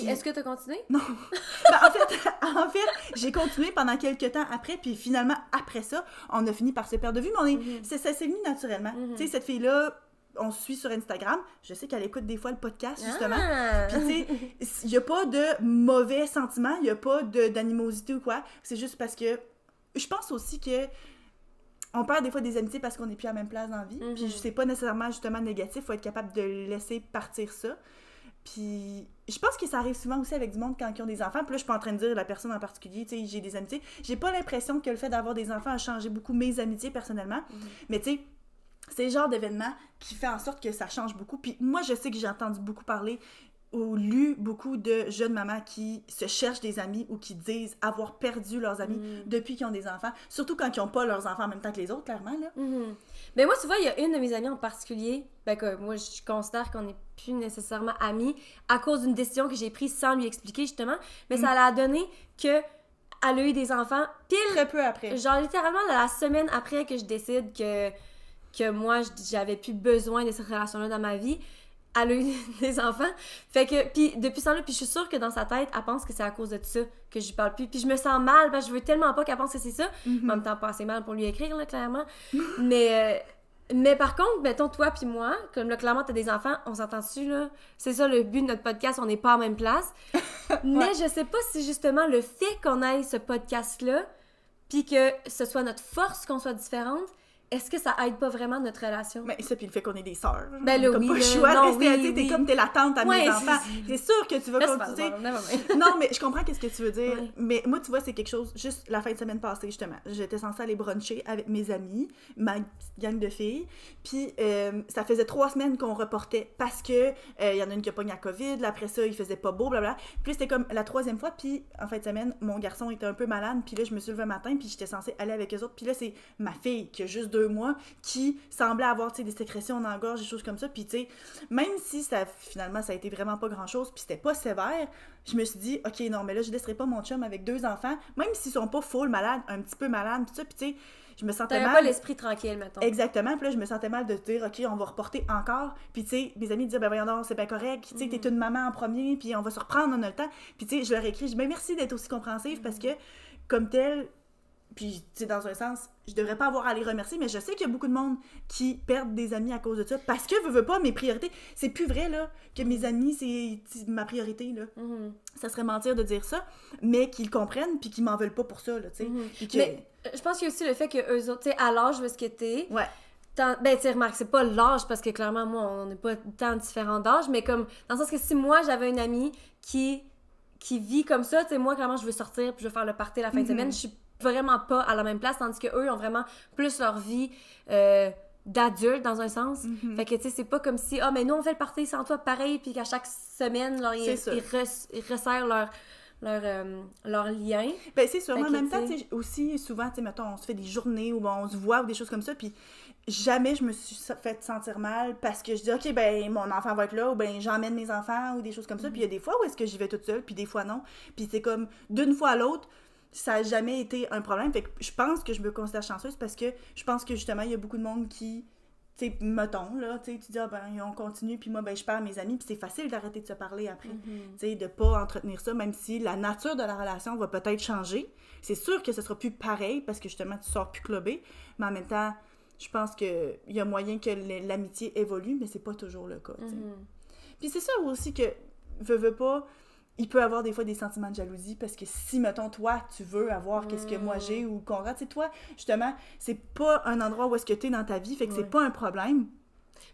Puis est-ce que t'as continué? Non. Ben, en fait, en fait j'ai continué pendant quelques temps après, puis finalement, après ça, on a fini par se perdre de vue, mais on est, Mhm. c'est- ça s'est venu naturellement. Mhm. Tu sais, cette fille-là, on suit sur Instagram. Je sais qu'elle écoute des fois le podcast, justement. Ah! Puis, tu sais, il n'y a pas de mauvais sentiments, il n'y a pas d'animosité ou quoi. C'est juste parce que je pense aussi que on perd des fois des amitiés parce qu'on n'est plus à la même place dans la vie. Mhm. Puis, c'est pas nécessairement justement négatif, faut être capable de laisser partir ça. Puis, je pense que ça arrive souvent aussi avec du monde quand ils ont des enfants. Puis là, je suis pas en train de dire la personne en particulier, tu sais, j'ai des amitiés. J'ai pas l'impression que le fait d'avoir des enfants a changé beaucoup mes amitiés personnellement. Mhm. Mais tu sais, c'est le genre d'événement qui fait en sorte que ça change beaucoup. Puis moi, je sais que j'ai entendu beaucoup parler ou lu beaucoup de jeunes mamans qui se cherchent des amis ou qui disent avoir perdu leurs amis Mhm. depuis qu'ils ont des enfants. Surtout quand ils n'ont pas leurs enfants en même temps que les autres, clairement. Là. Mhm. Mais moi, tu vois, il y a une de mes amies en particulier, ben que moi, je considère qu'on n'est plus nécessairement amis à cause d'une décision que j'ai prise sans lui expliquer, justement. Mais ça l'a donné que elle a eu des enfants pile, Très peu après. genre littéralement la semaine après que je décide que, que moi, j'avais plus besoin de cette relation-là dans ma vie. Elle a eu des enfants. Fait que, puis depuis ce temps-là, puis je suis sûre que dans sa tête, elle pense que c'est à cause de ça que je lui parle plus. Puis je me sens mal, parce que je veux tellement pas qu'elle pense que c'est ça. Mhm. En même temps, pas assez mal pour lui écrire, là, clairement. mais, euh, mais par contre, mettons, toi puis moi, comme là, clairement, t'as des enfants, on s'entend dessus, là. C'est ça le but de notre podcast, on n'est pas en même place. mais je sais pas si justement le fait qu'on aille ce podcast-là, puis que ce soit notre force qu'on soit différente, est-ce que ça aide pas vraiment notre relation? Mais ça, puis le fait qu'on est des sœurs. Ben là, oui, pas le choix de rester oui, T'es oui. comme t'es la tante à Ouais, mes enfants. C'est sûr que tu vas continuer. non, mais je comprends qu'est-ce que tu veux dire. Ouais. Mais moi, tu vois, c'est quelque chose, juste la fin de semaine passée, justement. J'étais censée aller bruncher avec mes amis, ma gang de filles. Puis, euh, ça faisait trois semaines qu'on reportait parce que euh, il y en a une qui a pogné la COVID. Là, après ça, il faisait pas beau, blablabla. Puis, c'était comme la troisième fois. Puis, en fin de semaine, mon garçon était un peu malade. Puis là, je me suis levée un matin. Puis, j'étais censée aller avec eux autres. Puis là, c'est ma fille qui a juste deux mois qui semblait avoir, des sécrétions dans la gorge, des choses comme ça. Puis, tu sais, même si ça, finalement, ça a été vraiment pas grand-chose, puis c'était pas sévère, je me suis dit, OK, non, mais là, je laisserai pas mon chum avec deux enfants, même s'ils sont pas full malades, un petit peu malades, puis ça, puis tu sais, je me sentais mal. pas l'esprit tranquille, mettons. Exactement, puis là, je me sentais mal de te dire, OK, on va reporter encore. Puis, tu sais, mes amis disaient, ben voyons donc, c'est bien correct. Tu sais, t'es une maman en premier, puis on va se reprendre, on a le temps. Puis, tu sais, je leur ai écrit, je dis, ben merci d'être aussi compréhensive parce que, comme tel, puis, tu sais, dans un sens, je devrais pas avoir à les remercier, mais je sais qu'il y a beaucoup de monde qui perdent des amis à cause de ça. Parce que, veux, veux pas, mes priorités, c'est plus vrai, là, que mes amis, c'est ma priorité, là. Mhm. Ça serait mentir de dire ça, mais qu'ils comprennent, puis qu'ils m'en veulent pas pour ça, là, tu sais. Mhm. Que- Mais euh, je pense qu'il y a aussi le fait que eux autres, tu sais, à l'âge où est-ce que t'es, Ouais. ben, tu sais, remarque, c'est pas l'âge parce que clairement, moi, on n'est pas tant différents d'âge, mais comme, dans le sens que si moi, j'avais une amie qui, qui vit comme ça, tu sais, moi, clairement, je veux sortir puis je veux faire le party la fin de Mhm. semaine, je suis vraiment pas à la même place, tandis que eux ont vraiment plus leur vie euh, d'adulte, dans un sens. Mhm. Fait que, tu sais, c'est pas comme si, ah, mais nous, on fait le party sans toi pareil, puis qu'à chaque semaine, leur, ils, C'est ça. ils res- ils resserrent leur, leur, euh, leur lien. Ben, c'est sûr. En même temps, aussi, souvent, tu sais, mettons, on se fait des journées où on se voit ou des choses comme ça, puis jamais je me suis fait sentir mal parce que je dis, OK, ben, mon enfant va être là, ou ben, j'emmène mes enfants, ou des choses comme ça. Puis il y a des fois où est-ce que j'y vais toute seule, puis des fois non. Puis c'est comme, d'une fois à l'autre, ça n'a jamais été un problème. Fait que je pense que je me considère chanceuse parce que je pense que justement, il y a beaucoup de monde qui, tu sais, mettons, là, tu sais, tu dis, ah ben, on continue, puis moi, ben, je perds mes amis, puis c'est facile d'arrêter de se parler après. Mhm. Tu sais, de pas entretenir ça, même si la nature de la relation va peut-être changer. C'est sûr que ce sera plus pareil parce que justement, tu sors plus clubé, mais en même temps, je pense qu'il y a moyen que l'amitié évolue, mais c'est pas toujours le cas. Mhm. Puis c'est ça aussi que, veux, veux pas, il peut avoir des fois des sentiments de jalousie parce que si, mettons, toi, tu veux avoir qu'est-ce que moi j'ai ou Conrad, sais, toi, justement, c'est pas un endroit où est-ce que t'es dans ta vie, fait que Ouais. c'est pas un problème.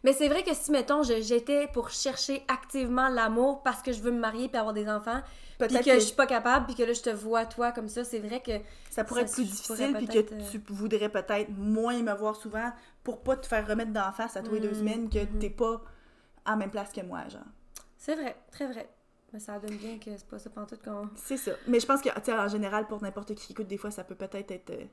Mais c'est vrai que si, mettons, j'étais pour chercher activement l'amour parce que je veux me marier puis avoir des enfants, puis que, que, je suis pas capable, puis que là, je te vois, toi, comme ça, c'est vrai que... ça pourrait ça, être plus difficile, puis que euh, tu voudrais peut-être moins me voir souvent pour pas te faire remettre d'en face à tous les deux Mhm, semaines que mhm. t'es pas à la même place que moi, genre. C'est vrai, très vrai. Mais ça donne bien que c'est pas ça pantoute qu'on... C'est ça. Mais je pense que, tu sais, en général, pour n'importe qui qui écoute, des fois, ça peut peut-être être euh,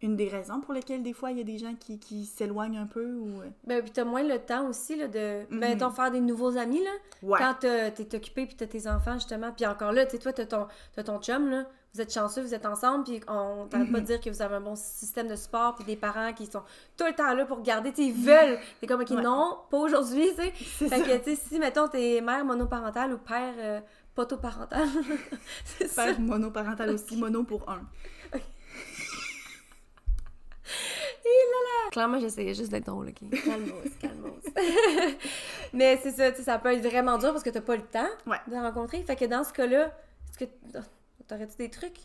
une des raisons pour lesquelles des fois il y a des gens qui, qui s'éloignent un peu ou... euh, Ben, puis t'as moins le temps aussi, là, de, Mhm. ben, t'en faire des nouveaux amis, là. Ouais. Quand t'es occupé puis t'as tes enfants, justement. Puis encore là, tu sais, toi, t'as ton, t'as ton chum, là. Vous êtes chanceux, vous êtes ensemble, puis on t'arrête pas de dire que vous avez un bon système de support, puis des parents qui sont tout le temps là pour garder, tu ils veulent. C'est comme, OK, Ouais. non, pas aujourd'hui, tu sais. C'est Fait ça. que, tu sais, si, mettons, t'es mère monoparentale ou père euh, potoparental, c'est ça. Père monoparental aussi, mono pour un. Clairement, j'essayais juste d'être drôle, OK? Calmos, calmos. Mais c'est ça, tu sais, ça peut être vraiment dur parce que t'as pas le temps Ouais. de rencontrer. Fait que dans ce cas-là, est-ce que t'aurais-tu des trucs?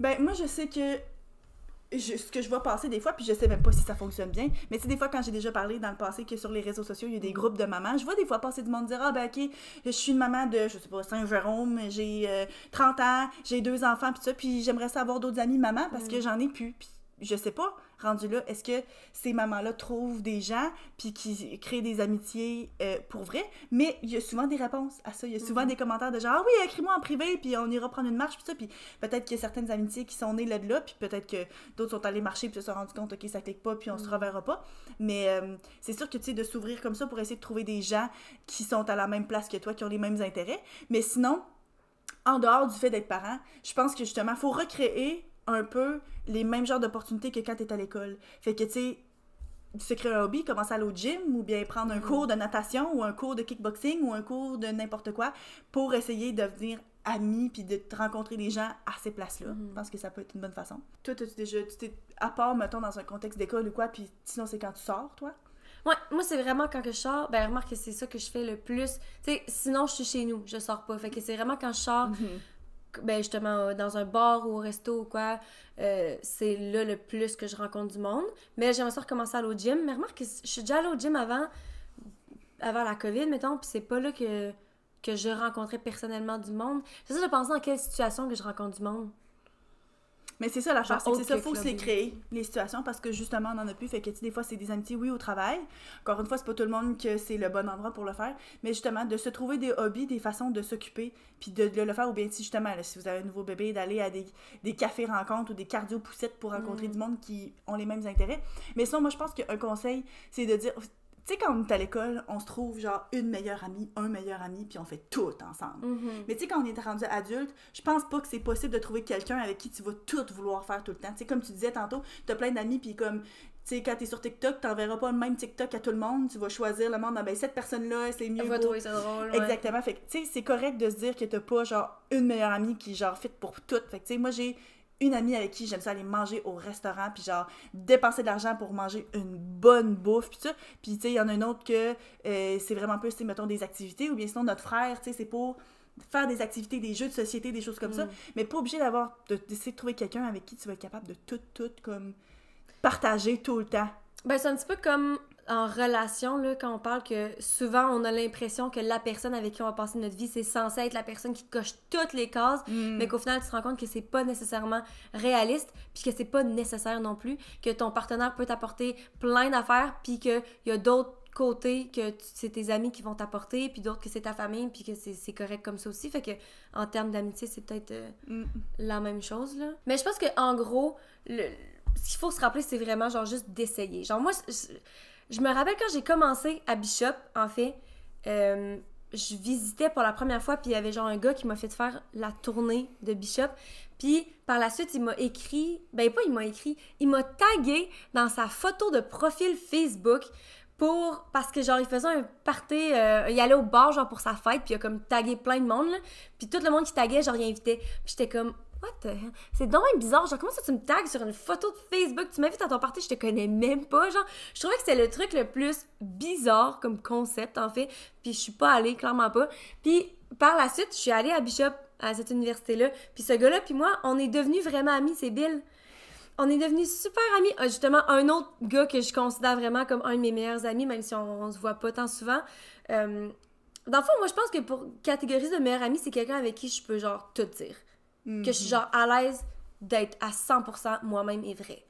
Ben, moi, je sais que je- ce que je vois passer des fois, puis je sais même pas si ça fonctionne bien, mais tu sais, des fois, quand j'ai déjà parlé dans le passé que sur les réseaux sociaux, il y a des groupes de mamans, je vois des fois passer du monde dire Ah, ben, ok, je suis une maman de, je sais pas, Saint-Jérôme, j'ai euh, 30 ans, j'ai deux enfants, puis ça, puis j'aimerais savoir d'autres amis mamans parce que j'en ai plus. Puis je sais pas, rendu là, est-ce que ces mamans-là trouvent des gens, puis qui créent des amitiés euh, pour vrai? Mais il y a souvent des réponses à ça. Il y a souvent des commentaires de genre, ah oui, écris-moi en privé, puis on ira prendre une marche, puis ça. Puis peut-être qu'il y a certaines amitiés qui sont nées là de là, puis peut-être que d'autres sont allés marcher, puis se sont rendus compte, ok, ça clique pas, puis on se reverra pas. Mais euh, c'est sûr que, tu sais, de s'ouvrir comme ça pour essayer de trouver des gens qui sont à la même place que toi, qui ont les mêmes intérêts. Mais sinon, en dehors du fait d'être parent, je pense que justement, il faut recréer un peu les mêmes genres d'opportunités que quand tu es à l'école. Fait que, tu sais, se créer un hobby, commencer à aller au gym ou bien prendre un cours de natation ou un cours de kickboxing ou un cours de n'importe quoi pour essayer de devenir ami puis de te rencontrer des gens à ces places-là. Je pense que ça peut être une bonne façon. Toi, tu déjà, tu t'es, à part, mettons, dans un contexte d'école ou quoi, puis sinon, c'est quand tu sors, toi? Ouais, moi, c'est vraiment quand que je sors, ben, remarque que c'est ça que je fais le plus. Tu sais, sinon, je suis chez nous, je sors pas. Fait que c'est vraiment quand je sors, ben, justement, euh, dans un bar ou au resto ou quoi, euh, c'est là le plus que je rencontre du monde. Mais j'aimerais ça recommencer à aller au gym. Mais remarque que je suis déjà allée au gym avant, avant la COVID, mettons, puis c'est pas là que, que je rencontrais personnellement du monde. J'essaie de penser dans quelle situation que je rencontre du monde. Mais c'est ça la Genre chose, c'est que c'est autre ça, que faut se les créer, les situations, parce que justement, on en a plus. Fait que, tu sais, des fois, c'est des amitiés, oui, au travail. Encore une fois, c'est pas tout le monde que c'est le bon endroit pour le faire. Mais justement, de se trouver des hobbies, des façons de s'occuper, puis de, de le faire, ou bien, si justement, là, si vous avez un nouveau bébé, d'aller à des, des cafés-rencontres ou des cardio-poussettes pour rencontrer du monde qui ont les mêmes intérêts. Mais sinon, moi, je pense qu'un conseil, c'est de dire. Tu sais, quand on est à l'école, on se trouve genre une meilleure amie, un meilleur ami, puis on fait tout ensemble. Mais tu sais, quand on est rendu adulte, je pense pas que c'est possible de trouver quelqu'un avec qui tu vas tout vouloir faire tout le temps. Tu sais, comme tu disais tantôt, t'as plein d'amis, puis comme, tu sais, quand t'es sur TikTok, t'enverras pas le même TikTok à tout le monde. Tu vas choisir le monde, ah ben cette personne-là, c'est mieux On va trouver ça drôle. ouais. Exactement. Fait que, tu sais, c'est correct de se dire que t'as pas, genre, une meilleure amie qui, genre, fit pour tout. Fait que, tu sais, moi, j'ai une amie avec qui j'aime ça aller manger au restaurant, puis genre, dépenser de l'argent pour manger une bonne bouffe, puis ça. Puis, tu sais, il y en a une autre que euh, c'est vraiment plus, mettons, des activités, ou bien sinon, notre frère, tu sais, c'est pour faire des activités, des jeux de société, des choses comme ça, mais pas obligé d'avoir, de- d'essayer de trouver quelqu'un avec qui tu vas être capable de tout, tout, comme, partager tout le temps. Ben, c'est un petit peu comme en relation, là, quand on parle que souvent on a l'impression que la personne avec qui on va passer notre vie, c'est censé être la personne qui coche toutes les cases, mais qu'au final tu te rends compte que c'est pas nécessairement réaliste, puis que c'est pas nécessaire non plus, que ton partenaire peut t'apporter plein d'affaires, puis qu'il y a d'autres côtés que c'est tes amis qui vont t'apporter, puis d'autres que c'est ta famille, puis que c'est c'est correct comme ça aussi. Fait que en termes d'amitié, c'est peut-être euh, Mm. la même chose, là. Mais je pense que en gros, le, ce qu'il faut se rappeler, c'est vraiment genre juste d'essayer. Genre moi, je, je me rappelle quand j'ai commencé à Bishop, en fait, euh, je visitais pour la première fois, puis il y avait genre un gars qui m'a fait faire la tournée de Bishop. Puis par la suite, il m'a écrit, ben pas il m'a écrit, il m'a tagué dans sa photo de profil Facebook pour parce que genre il faisait un party euh, il allait au bar genre pour sa fête puis il a comme tagué plein de monde puis tout le monde qui taguait genre il invitait puis j'étais comme what the hell? c'est donc même bizarre genre comment ça tu me tagues sur une photo de Facebook? Tu m'invites à ton party je te connais même pas genre je trouvais que c'était le truc le plus bizarre comme concept en fait puis je suis pas allée clairement pas puis par la suite je suis allée à Bishop à cette université là puis ce gars là puis moi on est devenus vraiment amis c'est Bill on est devenus super amis. Ah, Justement, un autre gars que je considère vraiment comme un de mes meilleurs amis, même si on, on se voit pas tant souvent. Euh, dans le fond, moi, je pense que pour catégoriser de meilleur ami, c'est quelqu'un avec qui je peux, genre, tout dire. Que je suis, genre, à l'aise d'être à 100% moi-même et vrai.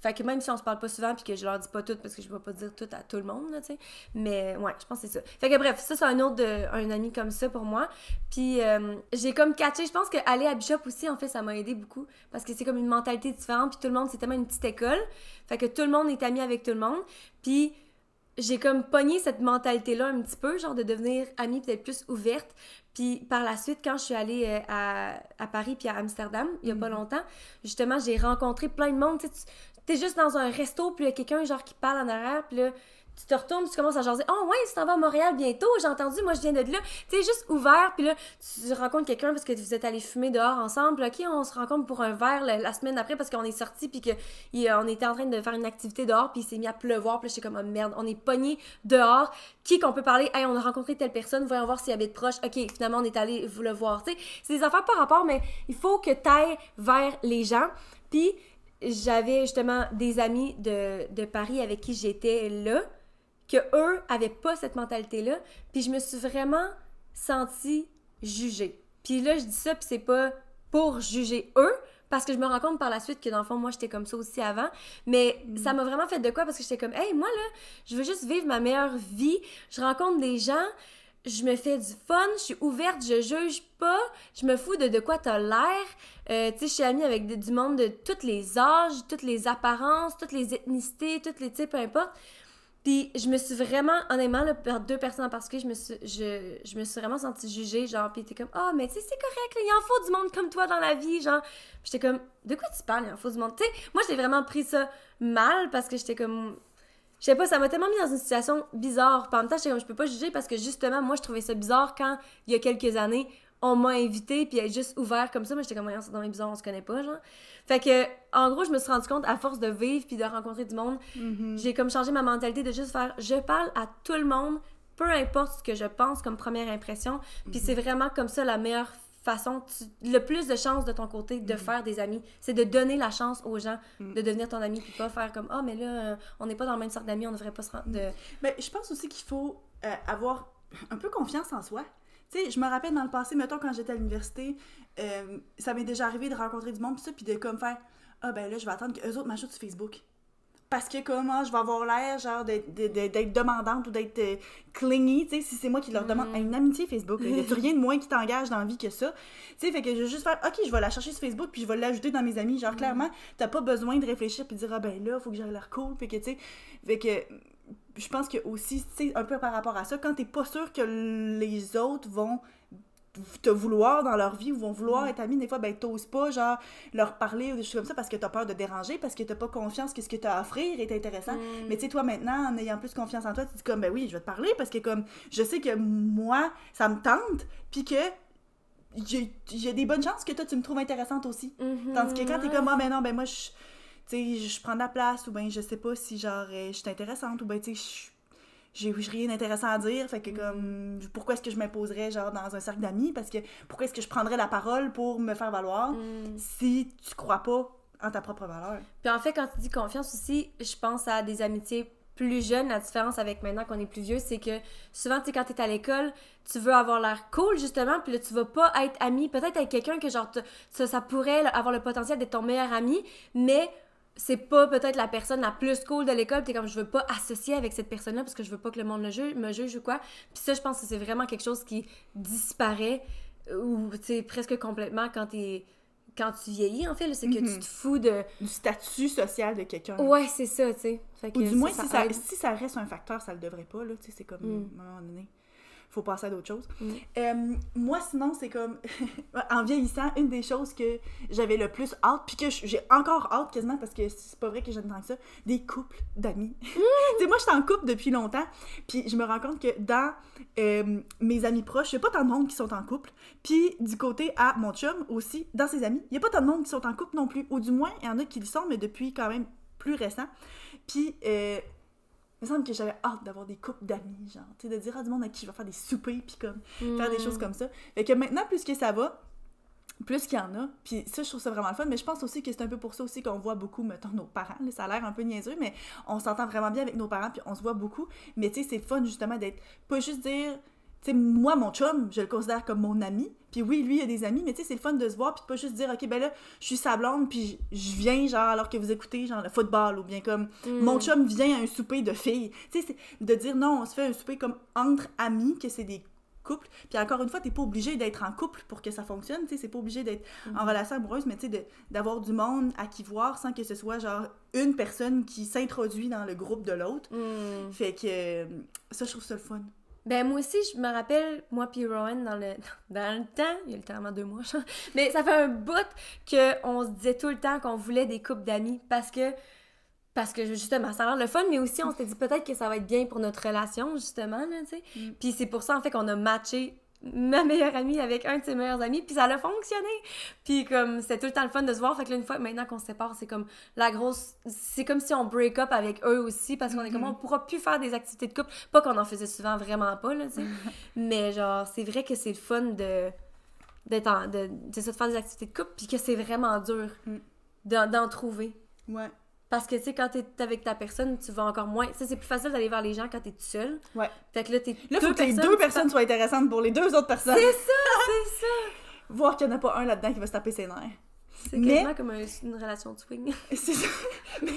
Fait que même si on se parle pas souvent puis que je leur dis pas tout parce que je vais pas dire tout à tout le monde, là, tu sais. Mais ouais, je pense que c'est ça. Fait que bref, ça c'est un autre un ami comme ça pour moi. Puis euh, j'ai comme catché, je pense qu'aller à Bishop aussi, en fait, ça m'a aidé beaucoup parce que c'est comme une mentalité différente puis tout le monde, c'est tellement une petite école. Fait que tout le monde est ami avec tout le monde. Puis j'ai comme pogné cette mentalité-là un petit peu, genre de devenir amie peut-être plus ouverte. Puis par la suite, quand je suis allée euh, à, à Paris puis à Amsterdam, il y a pas longtemps, justement, j'ai rencontré plein de monde. Tu sais, tu- t'es juste dans un resto, puis il y a quelqu'un genre qui parle en arrière, puis là, tu te retournes, tu commences à jaser. Oh ouais, tu t'en vas à Montréal bientôt, j'ai entendu, moi je viens de là. Tu sais, juste ouvert, puis là, tu rencontres quelqu'un parce que vous êtes allés fumer dehors ensemble. Ok, on se rencontre pour un verre la, semaine après parce qu'on est sorti, puis qu'on était en train de faire une activité dehors, puis il s'est mis à pleuvoir, puis là, j'étais comme, oh merde, on est pogné dehors. Qui qu'on peut parler? Hey, on a rencontré telle personne, voyons voir s'il habite proche. Ok, finalement, on est allé vous le voir. Tu sais, c'est des affaires par rapport, mais il faut que tu ailles vers les gens. Puis j'avais justement des amis de, de Paris avec qui j'étais là, que eux avaient pas cette mentalité-là, puis je me suis vraiment sentie jugée. Puis là, je dis ça, puis c'est pas pour juger eux, parce que je me rends compte par la suite que dans le fond, moi, j'étais comme ça aussi avant. Mais ça m'a vraiment fait de quoi? Parce que j'étais comme, hey, moi, là, je veux juste vivre ma meilleure vie. Je rencontre des gens, je me fais du fun, je suis ouverte, je juge pas, je me fous de de quoi t'as l'air. Euh, tu sais, je suis amie avec du monde de tous les âges, toutes les apparences, toutes les ethnicités, toutes les types, peu importe. Puis je me suis vraiment, honnêtement, là, par deux personnes en particulier, je me suis, je, je me suis vraiment sentie jugée, genre, puis t'es comme, ah, mais tu sais, c'est correct, là, il en faut du monde comme toi dans la vie, genre. J'étais comme, de quoi tu parles, il en faut du monde? Tu sais, moi, j'ai vraiment pris ça mal parce que j'étais comme, je sais pas, ça m'a tellement mis dans une situation bizarre. En même temps, j'étais comme, je peux pas juger parce que justement, moi, je trouvais ça bizarre quand, il y a quelques années, on m'a invité puis être juste ouvert comme ça. Moi, j'étais comme, Voyons, c'est dans les bizarre, on se connaît pas, genre. Fait que, en gros, je me suis rendu compte, à force de vivre puis de rencontrer du monde, j'ai comme changé ma mentalité de juste faire, je parle à tout le monde, peu importe ce que je pense comme première impression. Puis c'est vraiment comme ça la meilleure façon, tu- le plus de chances de ton côté de faire des amis, c'est de donner la chance aux gens de devenir ton ami, puis pas faire comme ah mais là euh, on n'est pas dans le même sorte d'amis, on devrait pas se rendre de Mais je pense aussi qu'il faut euh, avoir un peu confiance en soi. Tu sais, je me rappelle dans le passé, mettons, quand j'étais à l'université, euh, ça m'est déjà arrivé de rencontrer du monde, pis ça, puis de comme faire Ah ben là, je vais attendre qu'eux autres m'ajoutent sur Facebook. Parce que comment je vais avoir l'air, genre, d'être de- de- d'être demandante ou d'être euh, clingy, tu sais, si c'est moi qui leur demande Hey, une amitié Facebook. Il y a rien de moins qui t'engage dans la vie que ça? Tu sais, fait que je vais juste faire Ok, je vais la chercher sur Facebook, puis je vais l'ajouter dans mes amis. Genre, clairement, t'as pas besoin de réfléchir puis de dire Ah ben là, faut que j'aille l'air cool, puis que, tu sais, fait que je pense que aussi, tu sais, un peu par rapport à ça, quand t'es pas sûr que les autres vont te vouloir dans leur vie ou vont vouloir être amis, des fois, ben, t'oses pas, genre, leur parler ou des choses comme ça parce que t'as peur de déranger, parce que t'as pas confiance que ce que t'as à offrir est intéressant. Mais tu sais, toi, maintenant, en ayant plus confiance en toi, tu dis comme, ben oui, je vais te parler parce que, comme, je sais que moi, ça me tente, puis que j'ai des bonnes chances que toi, tu me trouves intéressante aussi. Tandis que quand t'es comme, ah, ben non, ben moi, je, tu sais, je prends de la place, ou ben je sais pas si, genre, euh, je suis intéressante, ou ben, tu sais, je- j'ai rien d'intéressant à dire, fait que, comme, pourquoi est-ce que je m'imposerais, genre, dans un cercle d'amis, parce que, pourquoi est-ce que je prendrais la parole pour me faire valoir si tu crois pas en ta propre valeur? Puis en fait, quand tu dis confiance aussi, je pense à des amitiés plus jeunes. La différence avec maintenant qu'on est plus vieux, c'est que souvent, tu sais, quand t'es à l'école, tu veux avoir l'air cool, justement, puis là, tu vas pas être ami, peut-être avec quelqu'un que, genre, ça, ça pourrait avoir le potentiel d'être ton meilleur ami, mais c'est pas peut-être la personne la plus cool de l'école, t'es comme, je veux pas associer avec cette personne-là parce que je veux pas que le monde juge, me juge ou quoi. Puis ça, je pense que c'est vraiment quelque chose qui disparaît, ou, tu presque complètement quand t'es... Quand tu vieillis, en fait, c'est que tu te fous de... Du statut social de quelqu'un. Ouais, c'est ça, tu sais. Ou du moins, ça, si, ça si ça reste un facteur, ça le devrait pas, là, tu sais, c'est comme, Mm. à un moment donné, faut passer à d'autres choses. Mm. Euh, moi, sinon, c'est comme, en vieillissant, une des choses que j'avais le plus hâte, puis que j'ai encore hâte quasiment, parce que c'est pas vrai que j'aime tant que ça, des couples d'amis. Mm. tu sais, moi, je suis en couple depuis longtemps, puis je me rends compte que dans euh, mes amis proches, il y a pas tant de monde qui sont en couple, puis du côté à mon chum aussi, dans ses amis, il y a pas tant de monde qui sont en couple non plus, ou du moins, il y en a qui le sont, mais depuis quand même plus récent. Puis, euh, me semble que j'avais hâte d'avoir des couples d'amis, genre, tu sais, de dire à du monde à qui je vais faire des soupers, puis comme, faire des choses comme ça. Fait que maintenant, plus que ça va, plus qu'il y en a, puis ça, je trouve ça vraiment le fun, mais je pense aussi que c'est un peu pour ça aussi qu'on voit beaucoup, mettons, nos parents, là, ça a l'air un peu niaiseux, mais on s'entend vraiment bien avec nos parents, puis on se voit beaucoup, mais tu sais, c'est fun, justement, d'être, pas juste dire, tu sais, moi, mon chum, je le considère comme mon ami. Puis oui, lui, il a des amis, mais tu sais, c'est le fun de se voir, puis de pas juste dire, OK, ben là, je suis sa blonde, puis je viens, genre, alors que vous écoutez, genre, le football, ou bien comme, Mm. mon chum vient à un souper de filles. Tu sais, c'est de dire, non, on se fait un souper comme entre amis, que c'est des couples. Puis encore une fois, t'es pas obligé d'être en couple pour que ça fonctionne, tu sais, c'est pas obligé d'être Mm. en relation amoureuse, mais tu sais, d'avoir du monde à qui voir sans que ce soit, genre, une personne qui s'introduit dans le groupe de l'autre. Hmm. Fait que euh, ça, je trouve ça le fun. Ben moi aussi, je me rappelle, moi puis Rowan, dans le, dans le temps, il y a littéralement deux mois, mais ça fait un bout qu'on se disait tout le temps qu'on voulait des couples d'amis parce que, parce que justement, ça a l'air le fun, mais aussi on s'était dit peut-être que ça va être bien pour notre relation, justement, tu sais. Mm. Puis c'est pour ça, en fait, qu'on a matché ma meilleure amie avec un de ses meilleurs amis, puis ça a fonctionné. Puis comme, c'était tout le temps le fun de se voir, fait que là, une fois, maintenant qu'on se sépare, c'est comme la grosse... C'est comme si on break up avec eux aussi, parce qu'on est comme, Mhm. on pourra plus faire des activités de couple. Pas qu'on en faisait souvent, vraiment pas, là, tu sais. Mais genre, c'est vrai que c'est le fun de d'être en, de, de, se faire des activités de couple, puis que c'est vraiment dur Mm. d'en trouver. Ouais. Parce que, tu sais, quand t'es avec ta personne, tu vas encore moins... Tu c'est plus facile d'aller vers les gens quand t'es tout seul. Ouais. Fait que là, t'es Là, faut que les deux personnes soient intéressantes pour les deux autres personnes. C'est ça, c'est ça! Voir qu'il n'y en a pas un là-dedans qui va se taper ses nerfs. C'est Mais- quasiment comme un- une relation de swing. C'est ça. Mais-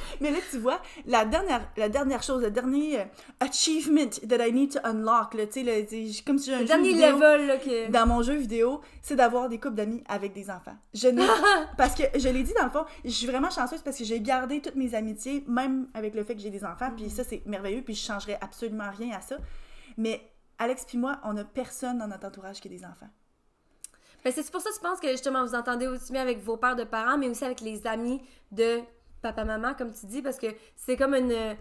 Mais là, tu vois, la dernière, la dernière chose, le dernier euh, achievement that I need to unlock, là, tu sais, comme si j'ai un Le jeu dernier vidéo level, dans mon jeu vidéo, c'est d'avoir des couples d'amis avec des enfants. Je parce que, je l'ai dit dans le fond, je suis vraiment chanceuse parce que j'ai gardé toutes mes amitiés, même avec le fait que j'ai des enfants, puis ça, c'est merveilleux, puis je changerais absolument rien à ça. Mais Alex puis moi, on a personne dans notre entourage qui a des enfants. Ben, c'est pour ça que je pense que justement vous entendez aussi bien avec vos pères de parents, mais aussi avec les amis de papa-maman, comme tu dis, parce que c'est comme une,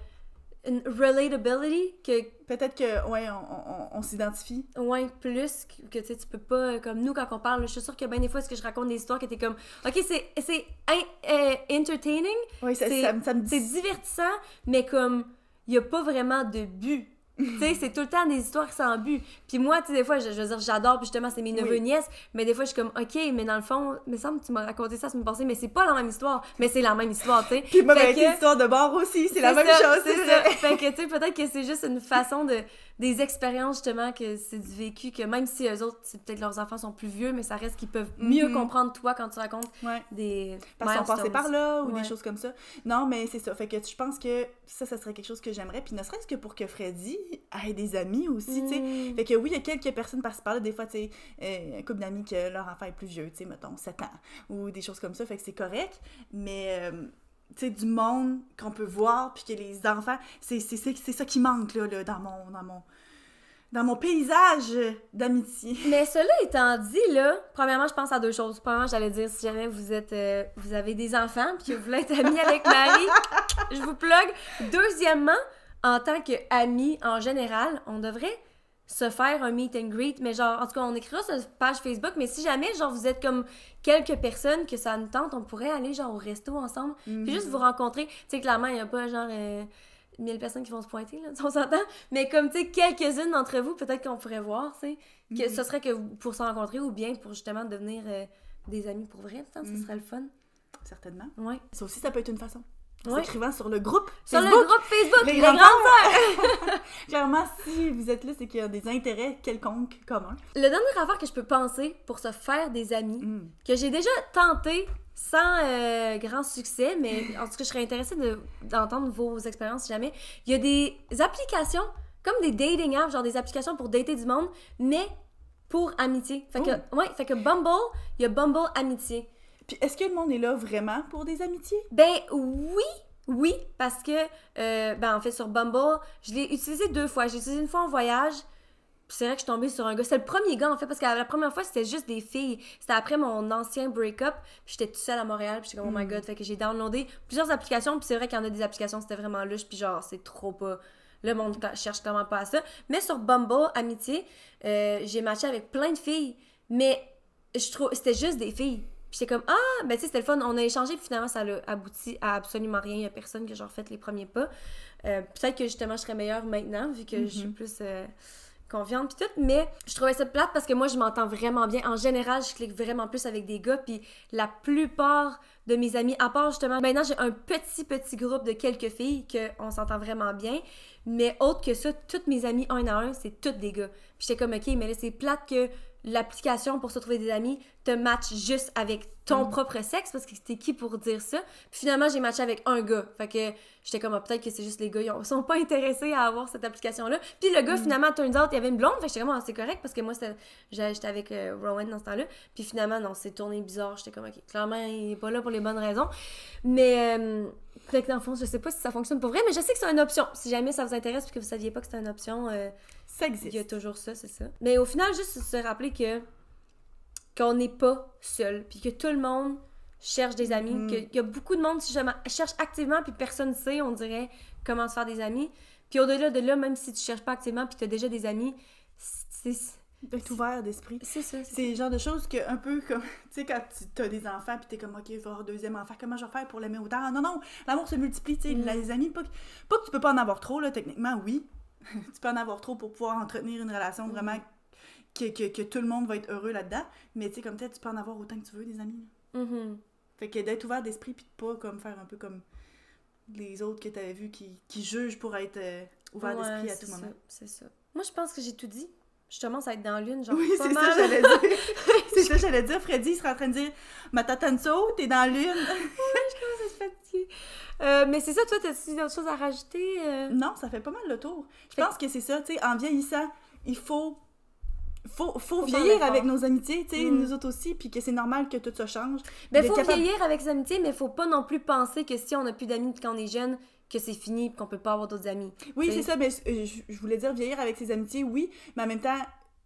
une relatability que, Peut-être que, ouais, on, on- on s'identifie. ouais, plus que, tu sais, tu peux pas, euh, comme nous, quand on parle, je suis sûre que bien des fois, est-ce que je raconte des histoires que t'es comme, ok, c'est c'est euh, entertaining, Oui, ça, C'est- ça, ça me c'est dit. divertissant, mais comme, il y a pas vraiment de but. Tu sais, c'est tout le temps des histoires sans but. Puis moi, tu sais, des fois, je, je veux dire, j'adore, puis justement, c'est mes neveux Oui. nièces, mais des fois, je suis comme, OK, mais dans le fond, il me semble que tu m'as raconté ça la semaine passée, mais c'est pas la même histoire, mais c'est la même histoire, tu sais. Puis moi, ben, que- l'histoire de bord aussi, c'est la même ça, chose. C'est ça. fait que, tu sais, peut-être que c'est juste une façon de. Des expériences, justement, que c'est du vécu, que même si eux autres, c'est peut-être leurs enfants sont plus vieux, mais ça reste qu'ils peuvent mieux Mhm. comprendre toi quand tu racontes Ouais. des. Parce passait milestones. par là ou Ouais. des choses comme ça. Non, mais c'est ça. Fait que je pense que ça, ça serait quelque chose que j'aimerais. Puis ne serait-ce que pour que Freddy ait des amis aussi, tu sais. Mm. Fait que oui, il y a quelques personnes par-ci par-là, des fois, tu sais, euh, un couple d'amis que leur enfant est plus vieux, tu sais, mettons 7 ans, ou des choses comme ça, fait que c'est correct, mais, euh, du monde qu'on peut voir, puis que les enfants, c'est c'est- c'est- c'est ça qui manque, là, là, dans mon, dans mon, dans mon paysage d'amitié. Mais cela étant dit, là, premièrement, je pense à deux choses. Premièrement, j'allais dire, si jamais vous êtes, euh, vous avez des enfants puis que vous voulez être amis avec Marie, je vous plug. Deuxièmement, en tant qu'amis en général, on devrait se faire un meet and greet, mais genre, en tout cas, on écrira sur notre page Facebook, mais si jamais, genre, vous êtes comme quelques personnes que ça nous tente, on pourrait aller, genre, au resto ensemble, puis juste vous rencontrer. Tu sais, clairement, il n'y a pas, genre, euh, 1000 personnes qui vont se pointer, là, on s'entend, mais comme, tu sais, quelques-unes d'entre vous, peut-être qu'on pourrait voir, tu sais, que Mhm. ce serait que pour se rencontrer ou bien pour justement devenir euh, des amis pour vrai, ça, Mhm. ce serait le fun. Certainement. Ouais. Ça aussi, ça peut être une façon. En Ouais. s'écrivant sur le groupe Sur Facebook. le groupe Facebook, Les les, grands grands Clairement, si vous êtes là, c'est qu'il y a des intérêts quelconques communs. Le dernier affaire que je peux penser pour se faire des amis, Mm. que j'ai déjà tenté sans euh, grand succès, mais en tout cas, je serais intéressée de- d'entendre vos expériences si jamais. Il y a des applications, comme des dating apps, genre des applications pour dater du monde, mais pour amitié. Fait que, ouais, fait que Bumble, il y a Bumble Amitié. Puis est-ce que le monde est là vraiment pour des amitiés? Ben oui, oui, parce que, euh, ben en fait, sur Bumble, je l'ai utilisé deux fois. J'ai utilisé une fois en voyage, puis c'est vrai que je suis tombée sur un gars. C'est le premier gars, en fait, parce que la première fois, c'était juste des filles. C'était après mon ancien break-up, puis j'étais toute seule à Montréal, puis j'étais comme, oh my Mm. god. Fait que j'ai downloadé plusieurs applications, puis c'est vrai qu'il y en a des applications, c'était vraiment louche, puis genre, c'est trop pas. Le monde cherche clairement pas à ça. Mais sur Bumble, Amitié, euh, j'ai matché avec plein de filles, mais je trouve c'était juste des filles. Puis j'étais comme ah ben tu sais c'était le fun, on a échangé puis finalement ça a abouti à absolument rien, il y a personne que j'ai refait les premiers pas. Euh, peut-être que justement je serais meilleure maintenant vu que je suis Mhm. plus euh, confiante puis tout, mais je trouvais ça plate parce que moi je m'entends vraiment bien. En général, je clique vraiment plus avec des gars puis la plupart de mes amis, à part justement, maintenant j'ai un petit petit groupe de quelques filles que on s'entend vraiment bien, mais autre que ça, toutes mes amies un à un, c'est toutes des gars. Puis j'étais comme ok, mais là c'est plate que l'application pour se trouver des amis te match juste avec ton Mm. propre sexe parce que c'était qui pour dire ça? Puis finalement, j'ai matché avec un gars. Fait que j'étais comme, ah, peut-être que c'est juste les gars, ils ont- sont pas intéressés à avoir cette application-là. Puis le gars, Mm. finalement, turns out, il y avait une blonde. Fait que j'étais comme, ah, c'est correct parce que moi, j'étais avec euh, Rowan dans ce temps-là. Puis finalement, non, c'est tourné bizarre. J'étais comme, ok, clairement, il est pas là pour les bonnes raisons. Mais, euh, que dans le fond, je sais pas si ça fonctionne pour vrai, mais je sais que c'est une option. Si jamais ça vous intéresse puis que vous saviez pas que c'était une option, euh, Ça il y a existe. toujours ça, c'est ça. Mais au final, juste se rappeler que qu'on n'est pas seul, puis que tout le monde cherche des amis, Mhm. qu'il y a beaucoup de monde qui cherche activement, puis personne ne sait, on dirait, comment se faire des amis. Puis au-delà de là, même si tu cherches pas activement, puis tu as déjà des amis, c'est D'être ouvert d'esprit. c'est ça. c'est- le genre de choses que, un peu comme, tu sais, quand tu as des enfants, puis t'es comme, OK, je vais avoir deuxième enfant, comment je vais faire pour l'aimer autant? Ah, Non, non, l'amour se multiplie, tu sais, Mm. les amis, pas que, pas que tu peux pas en avoir trop, là, techniquement, oui. tu peux en avoir trop pour pouvoir entretenir une relation vraiment que, que, que tout le monde va être heureux là-dedans, mais tu sais, comme peut-être tu peux en avoir autant que tu veux, des amis. là. Mhm. Fait que d'être ouvert d'esprit, puis de pas comme faire un peu comme les autres que t'avais vus qui, qui jugent pour être euh, ouvert Ouais, d'esprit à tout ça, moment. C'est ça. Moi, je pense que j'ai tout dit. Je commence à être dans l'une, genre Oui, c'est ça, j'allais dire. c'est ça, j'allais dire. Freddy, il serait en train de dire Ma tatanso, t'es dans l'une. Je suis fatiguée. Euh, mais c'est ça, toi, t'as-tu d'autres choses à rajouter? euh? Non, ça fait pas mal le tour. Je Fait- pense que c'est ça, tu sais, en vieillissant, il faut. Faut, faut vieillir avec nos amitiés, tu sais, Mm. nous autres aussi, puis que c'est normal que tout ça change. Ben, faut capable- vieillir avec ses amitiés, mais faut pas non plus penser que si on a plus d'amis quand on est jeune, que c'est fini qu'on peut pas avoir d'autres amis. Oui, c'est ça, mais euh, je, je voulais dire vieillir avec ses amitiés, oui, mais en même temps,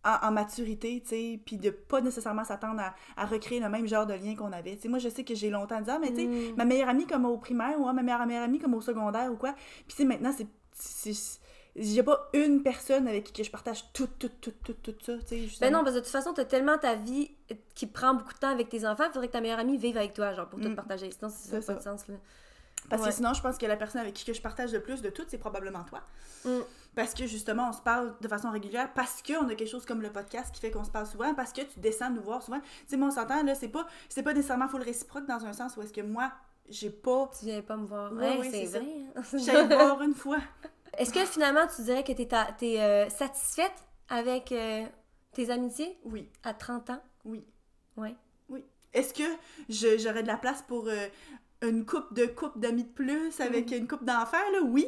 en, en maturité, tu sais, puis de pas nécessairement s'attendre à, à recréer le même genre de lien qu'on avait. Tu sais, moi, je sais que j'ai longtemps dit, ah, mais tu sais, Mm. ma meilleure amie comme au primaire, ou ah, ma meilleure, meilleure amie comme au secondaire, ou quoi. Puis tu sais, maintenant, c'est... J'ai pas une personne avec qui que je partage tout, tout, tout, tout, tout ça, tu sais, Ben non, parce que de toute façon, t'as tellement ta vie qui prend beaucoup de temps avec tes enfants, il faudrait que ta meilleure amie vive avec toi, genre, pour tout Mm. partager. Sinon, ça n'a pas de sens, là. Parce Ouais. que sinon, je pense que la personne avec qui que je partage le plus de tout, c'est probablement toi. Mm. Parce que justement, on se parle de façon régulière, parce qu'on a quelque chose comme le podcast qui fait qu'on se parle souvent, parce que tu descends nous voir souvent. Tu sais, moi, on s'entend, là, c'est pas, c'est pas nécessairement full réciproque dans un sens où est-ce que moi, j'ai pas. Tu viens pas me voir. Ouais, oui, c'est vrai. hein. J'allais te voir une fois. Est-ce que finalement, tu dirais que t'es t'es, euh, satisfaite avec euh, tes amitiés? Oui, à 30 ans? oui, Ouais. oui. Est-ce que j'aurais de la place pour euh, une coupe de coupe d'amis de plus avec une coupe d'enfants, là? Oui.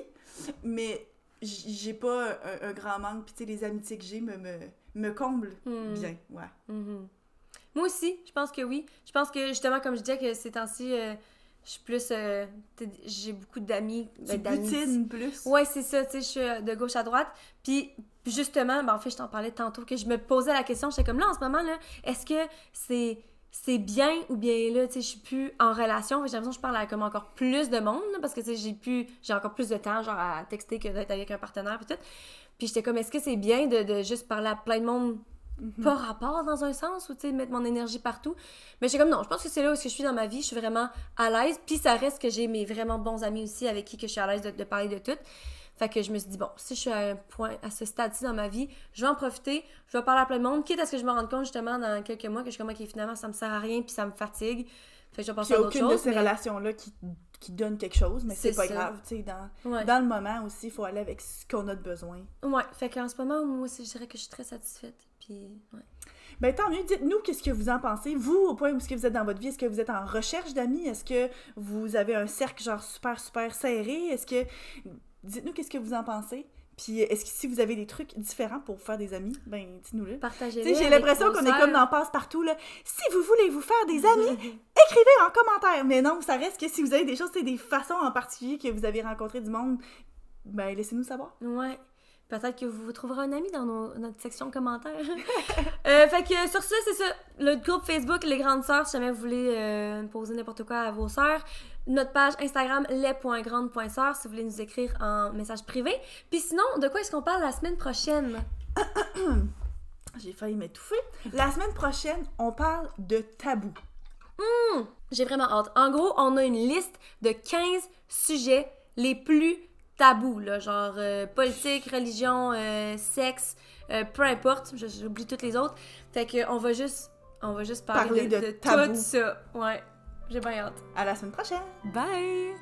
Mais j'ai pas un, un grand manque, puis tu sais, les amitiés que j'ai me, me, me comblent Hmm. bien, ouais. Mhm. Moi aussi, je pense que oui. Je pense que justement, comme je disais, que ces temps-ci, euh, je suis plus. euh, j'ai beaucoup d'amis. Ben, plus. Ouais, c'est ça, tu sais, je suis euh, de gauche à droite. Puis justement, ben, en fait, je t'en parlais tantôt, que je me posais la question, j'étais comme là, en ce moment, là, est-ce que c'est c'est bien ou bien là, tu sais, je suis plus en relation. J'ai l'impression que je parle à comme encore plus de monde, parce que, tu sais, j'ai plus, j'ai encore plus de temps, genre, à texter que d'être avec un partenaire, puis tout. Puis j'étais comme, est-ce que c'est bien de, de juste parler à plein de monde Mhm. pas rapport dans un sens ou tu sais mettre mon énergie partout? Mais j'étais comme non je pense que c'est là où je suis dans ma vie je suis vraiment à l'aise puis ça reste que j'ai mes vraiment bons amis aussi avec qui que je suis à l'aise de, de parler de tout fait que je me suis dit bon si je suis à un point à ce stade-ci dans ma vie je vais en profiter je vais parler à plein de monde quitte à ce que je me rende compte justement dans quelques mois que je suis comme ok finalement ça me sert à rien puis ça me fatigue fait que je vais penser à a d'autres aucune de ces mais- relations-là qui, qui donne quelque chose, mais c'est pas ça. grave. Tu sais, dans, ouais dans le moment aussi, il faut aller avec ce qu'on a de besoin. ouais fait qu'en ce moment moi aussi je dirais que je suis très satisfaite puis ouais Ben tant mieux, dites-nous qu'est-ce que vous en pensez. Vous, au point où est-ce que vous êtes dans votre vie, est-ce que vous êtes en recherche d'amis? Est-ce que vous avez un cercle genre super, super serré? Est-ce que... Dites-nous qu'est-ce que vous en pensez. Puis est-ce que si vous avez des trucs différents pour vous faire des amis, ben dites-nous-le. partagez Tu sais, j'ai l'impression qu'on est comme dans Passe-Partout, là. Si vous voulez vous faire des amis, écrivez en commentaire. Mais non, ça reste que si vous avez des choses, c'est des façons en particulier que vous avez rencontré du monde, ben laissez-nous savoir. Ouais. Peut-être que vous trouverez un ami dans nos- notre section commentaires. Euh, fait que sur ça, c'est ça. Le groupe Facebook Les Grandes Sœurs, si jamais vous voulez euh, poser n'importe quoi à vos sœurs. Notre page Instagram les.grandes.sœurs si vous voulez nous écrire en message privé. Puis sinon, de quoi est-ce qu'on parle la semaine prochaine? J'ai failli m'étouffer. La semaine prochaine, on parle de tabou. J'ai vraiment hâte. En gros, on a une liste de 15 sujets les plus tabous, là, genre euh, politique, religion, euh, sexe, euh, peu importe, j'oublie toutes les autres. Fait que on va juste, on va juste parler, Parler de, de de tabous. tout ça. Ouais, j'ai bien hâte. À la semaine prochaine. Bye!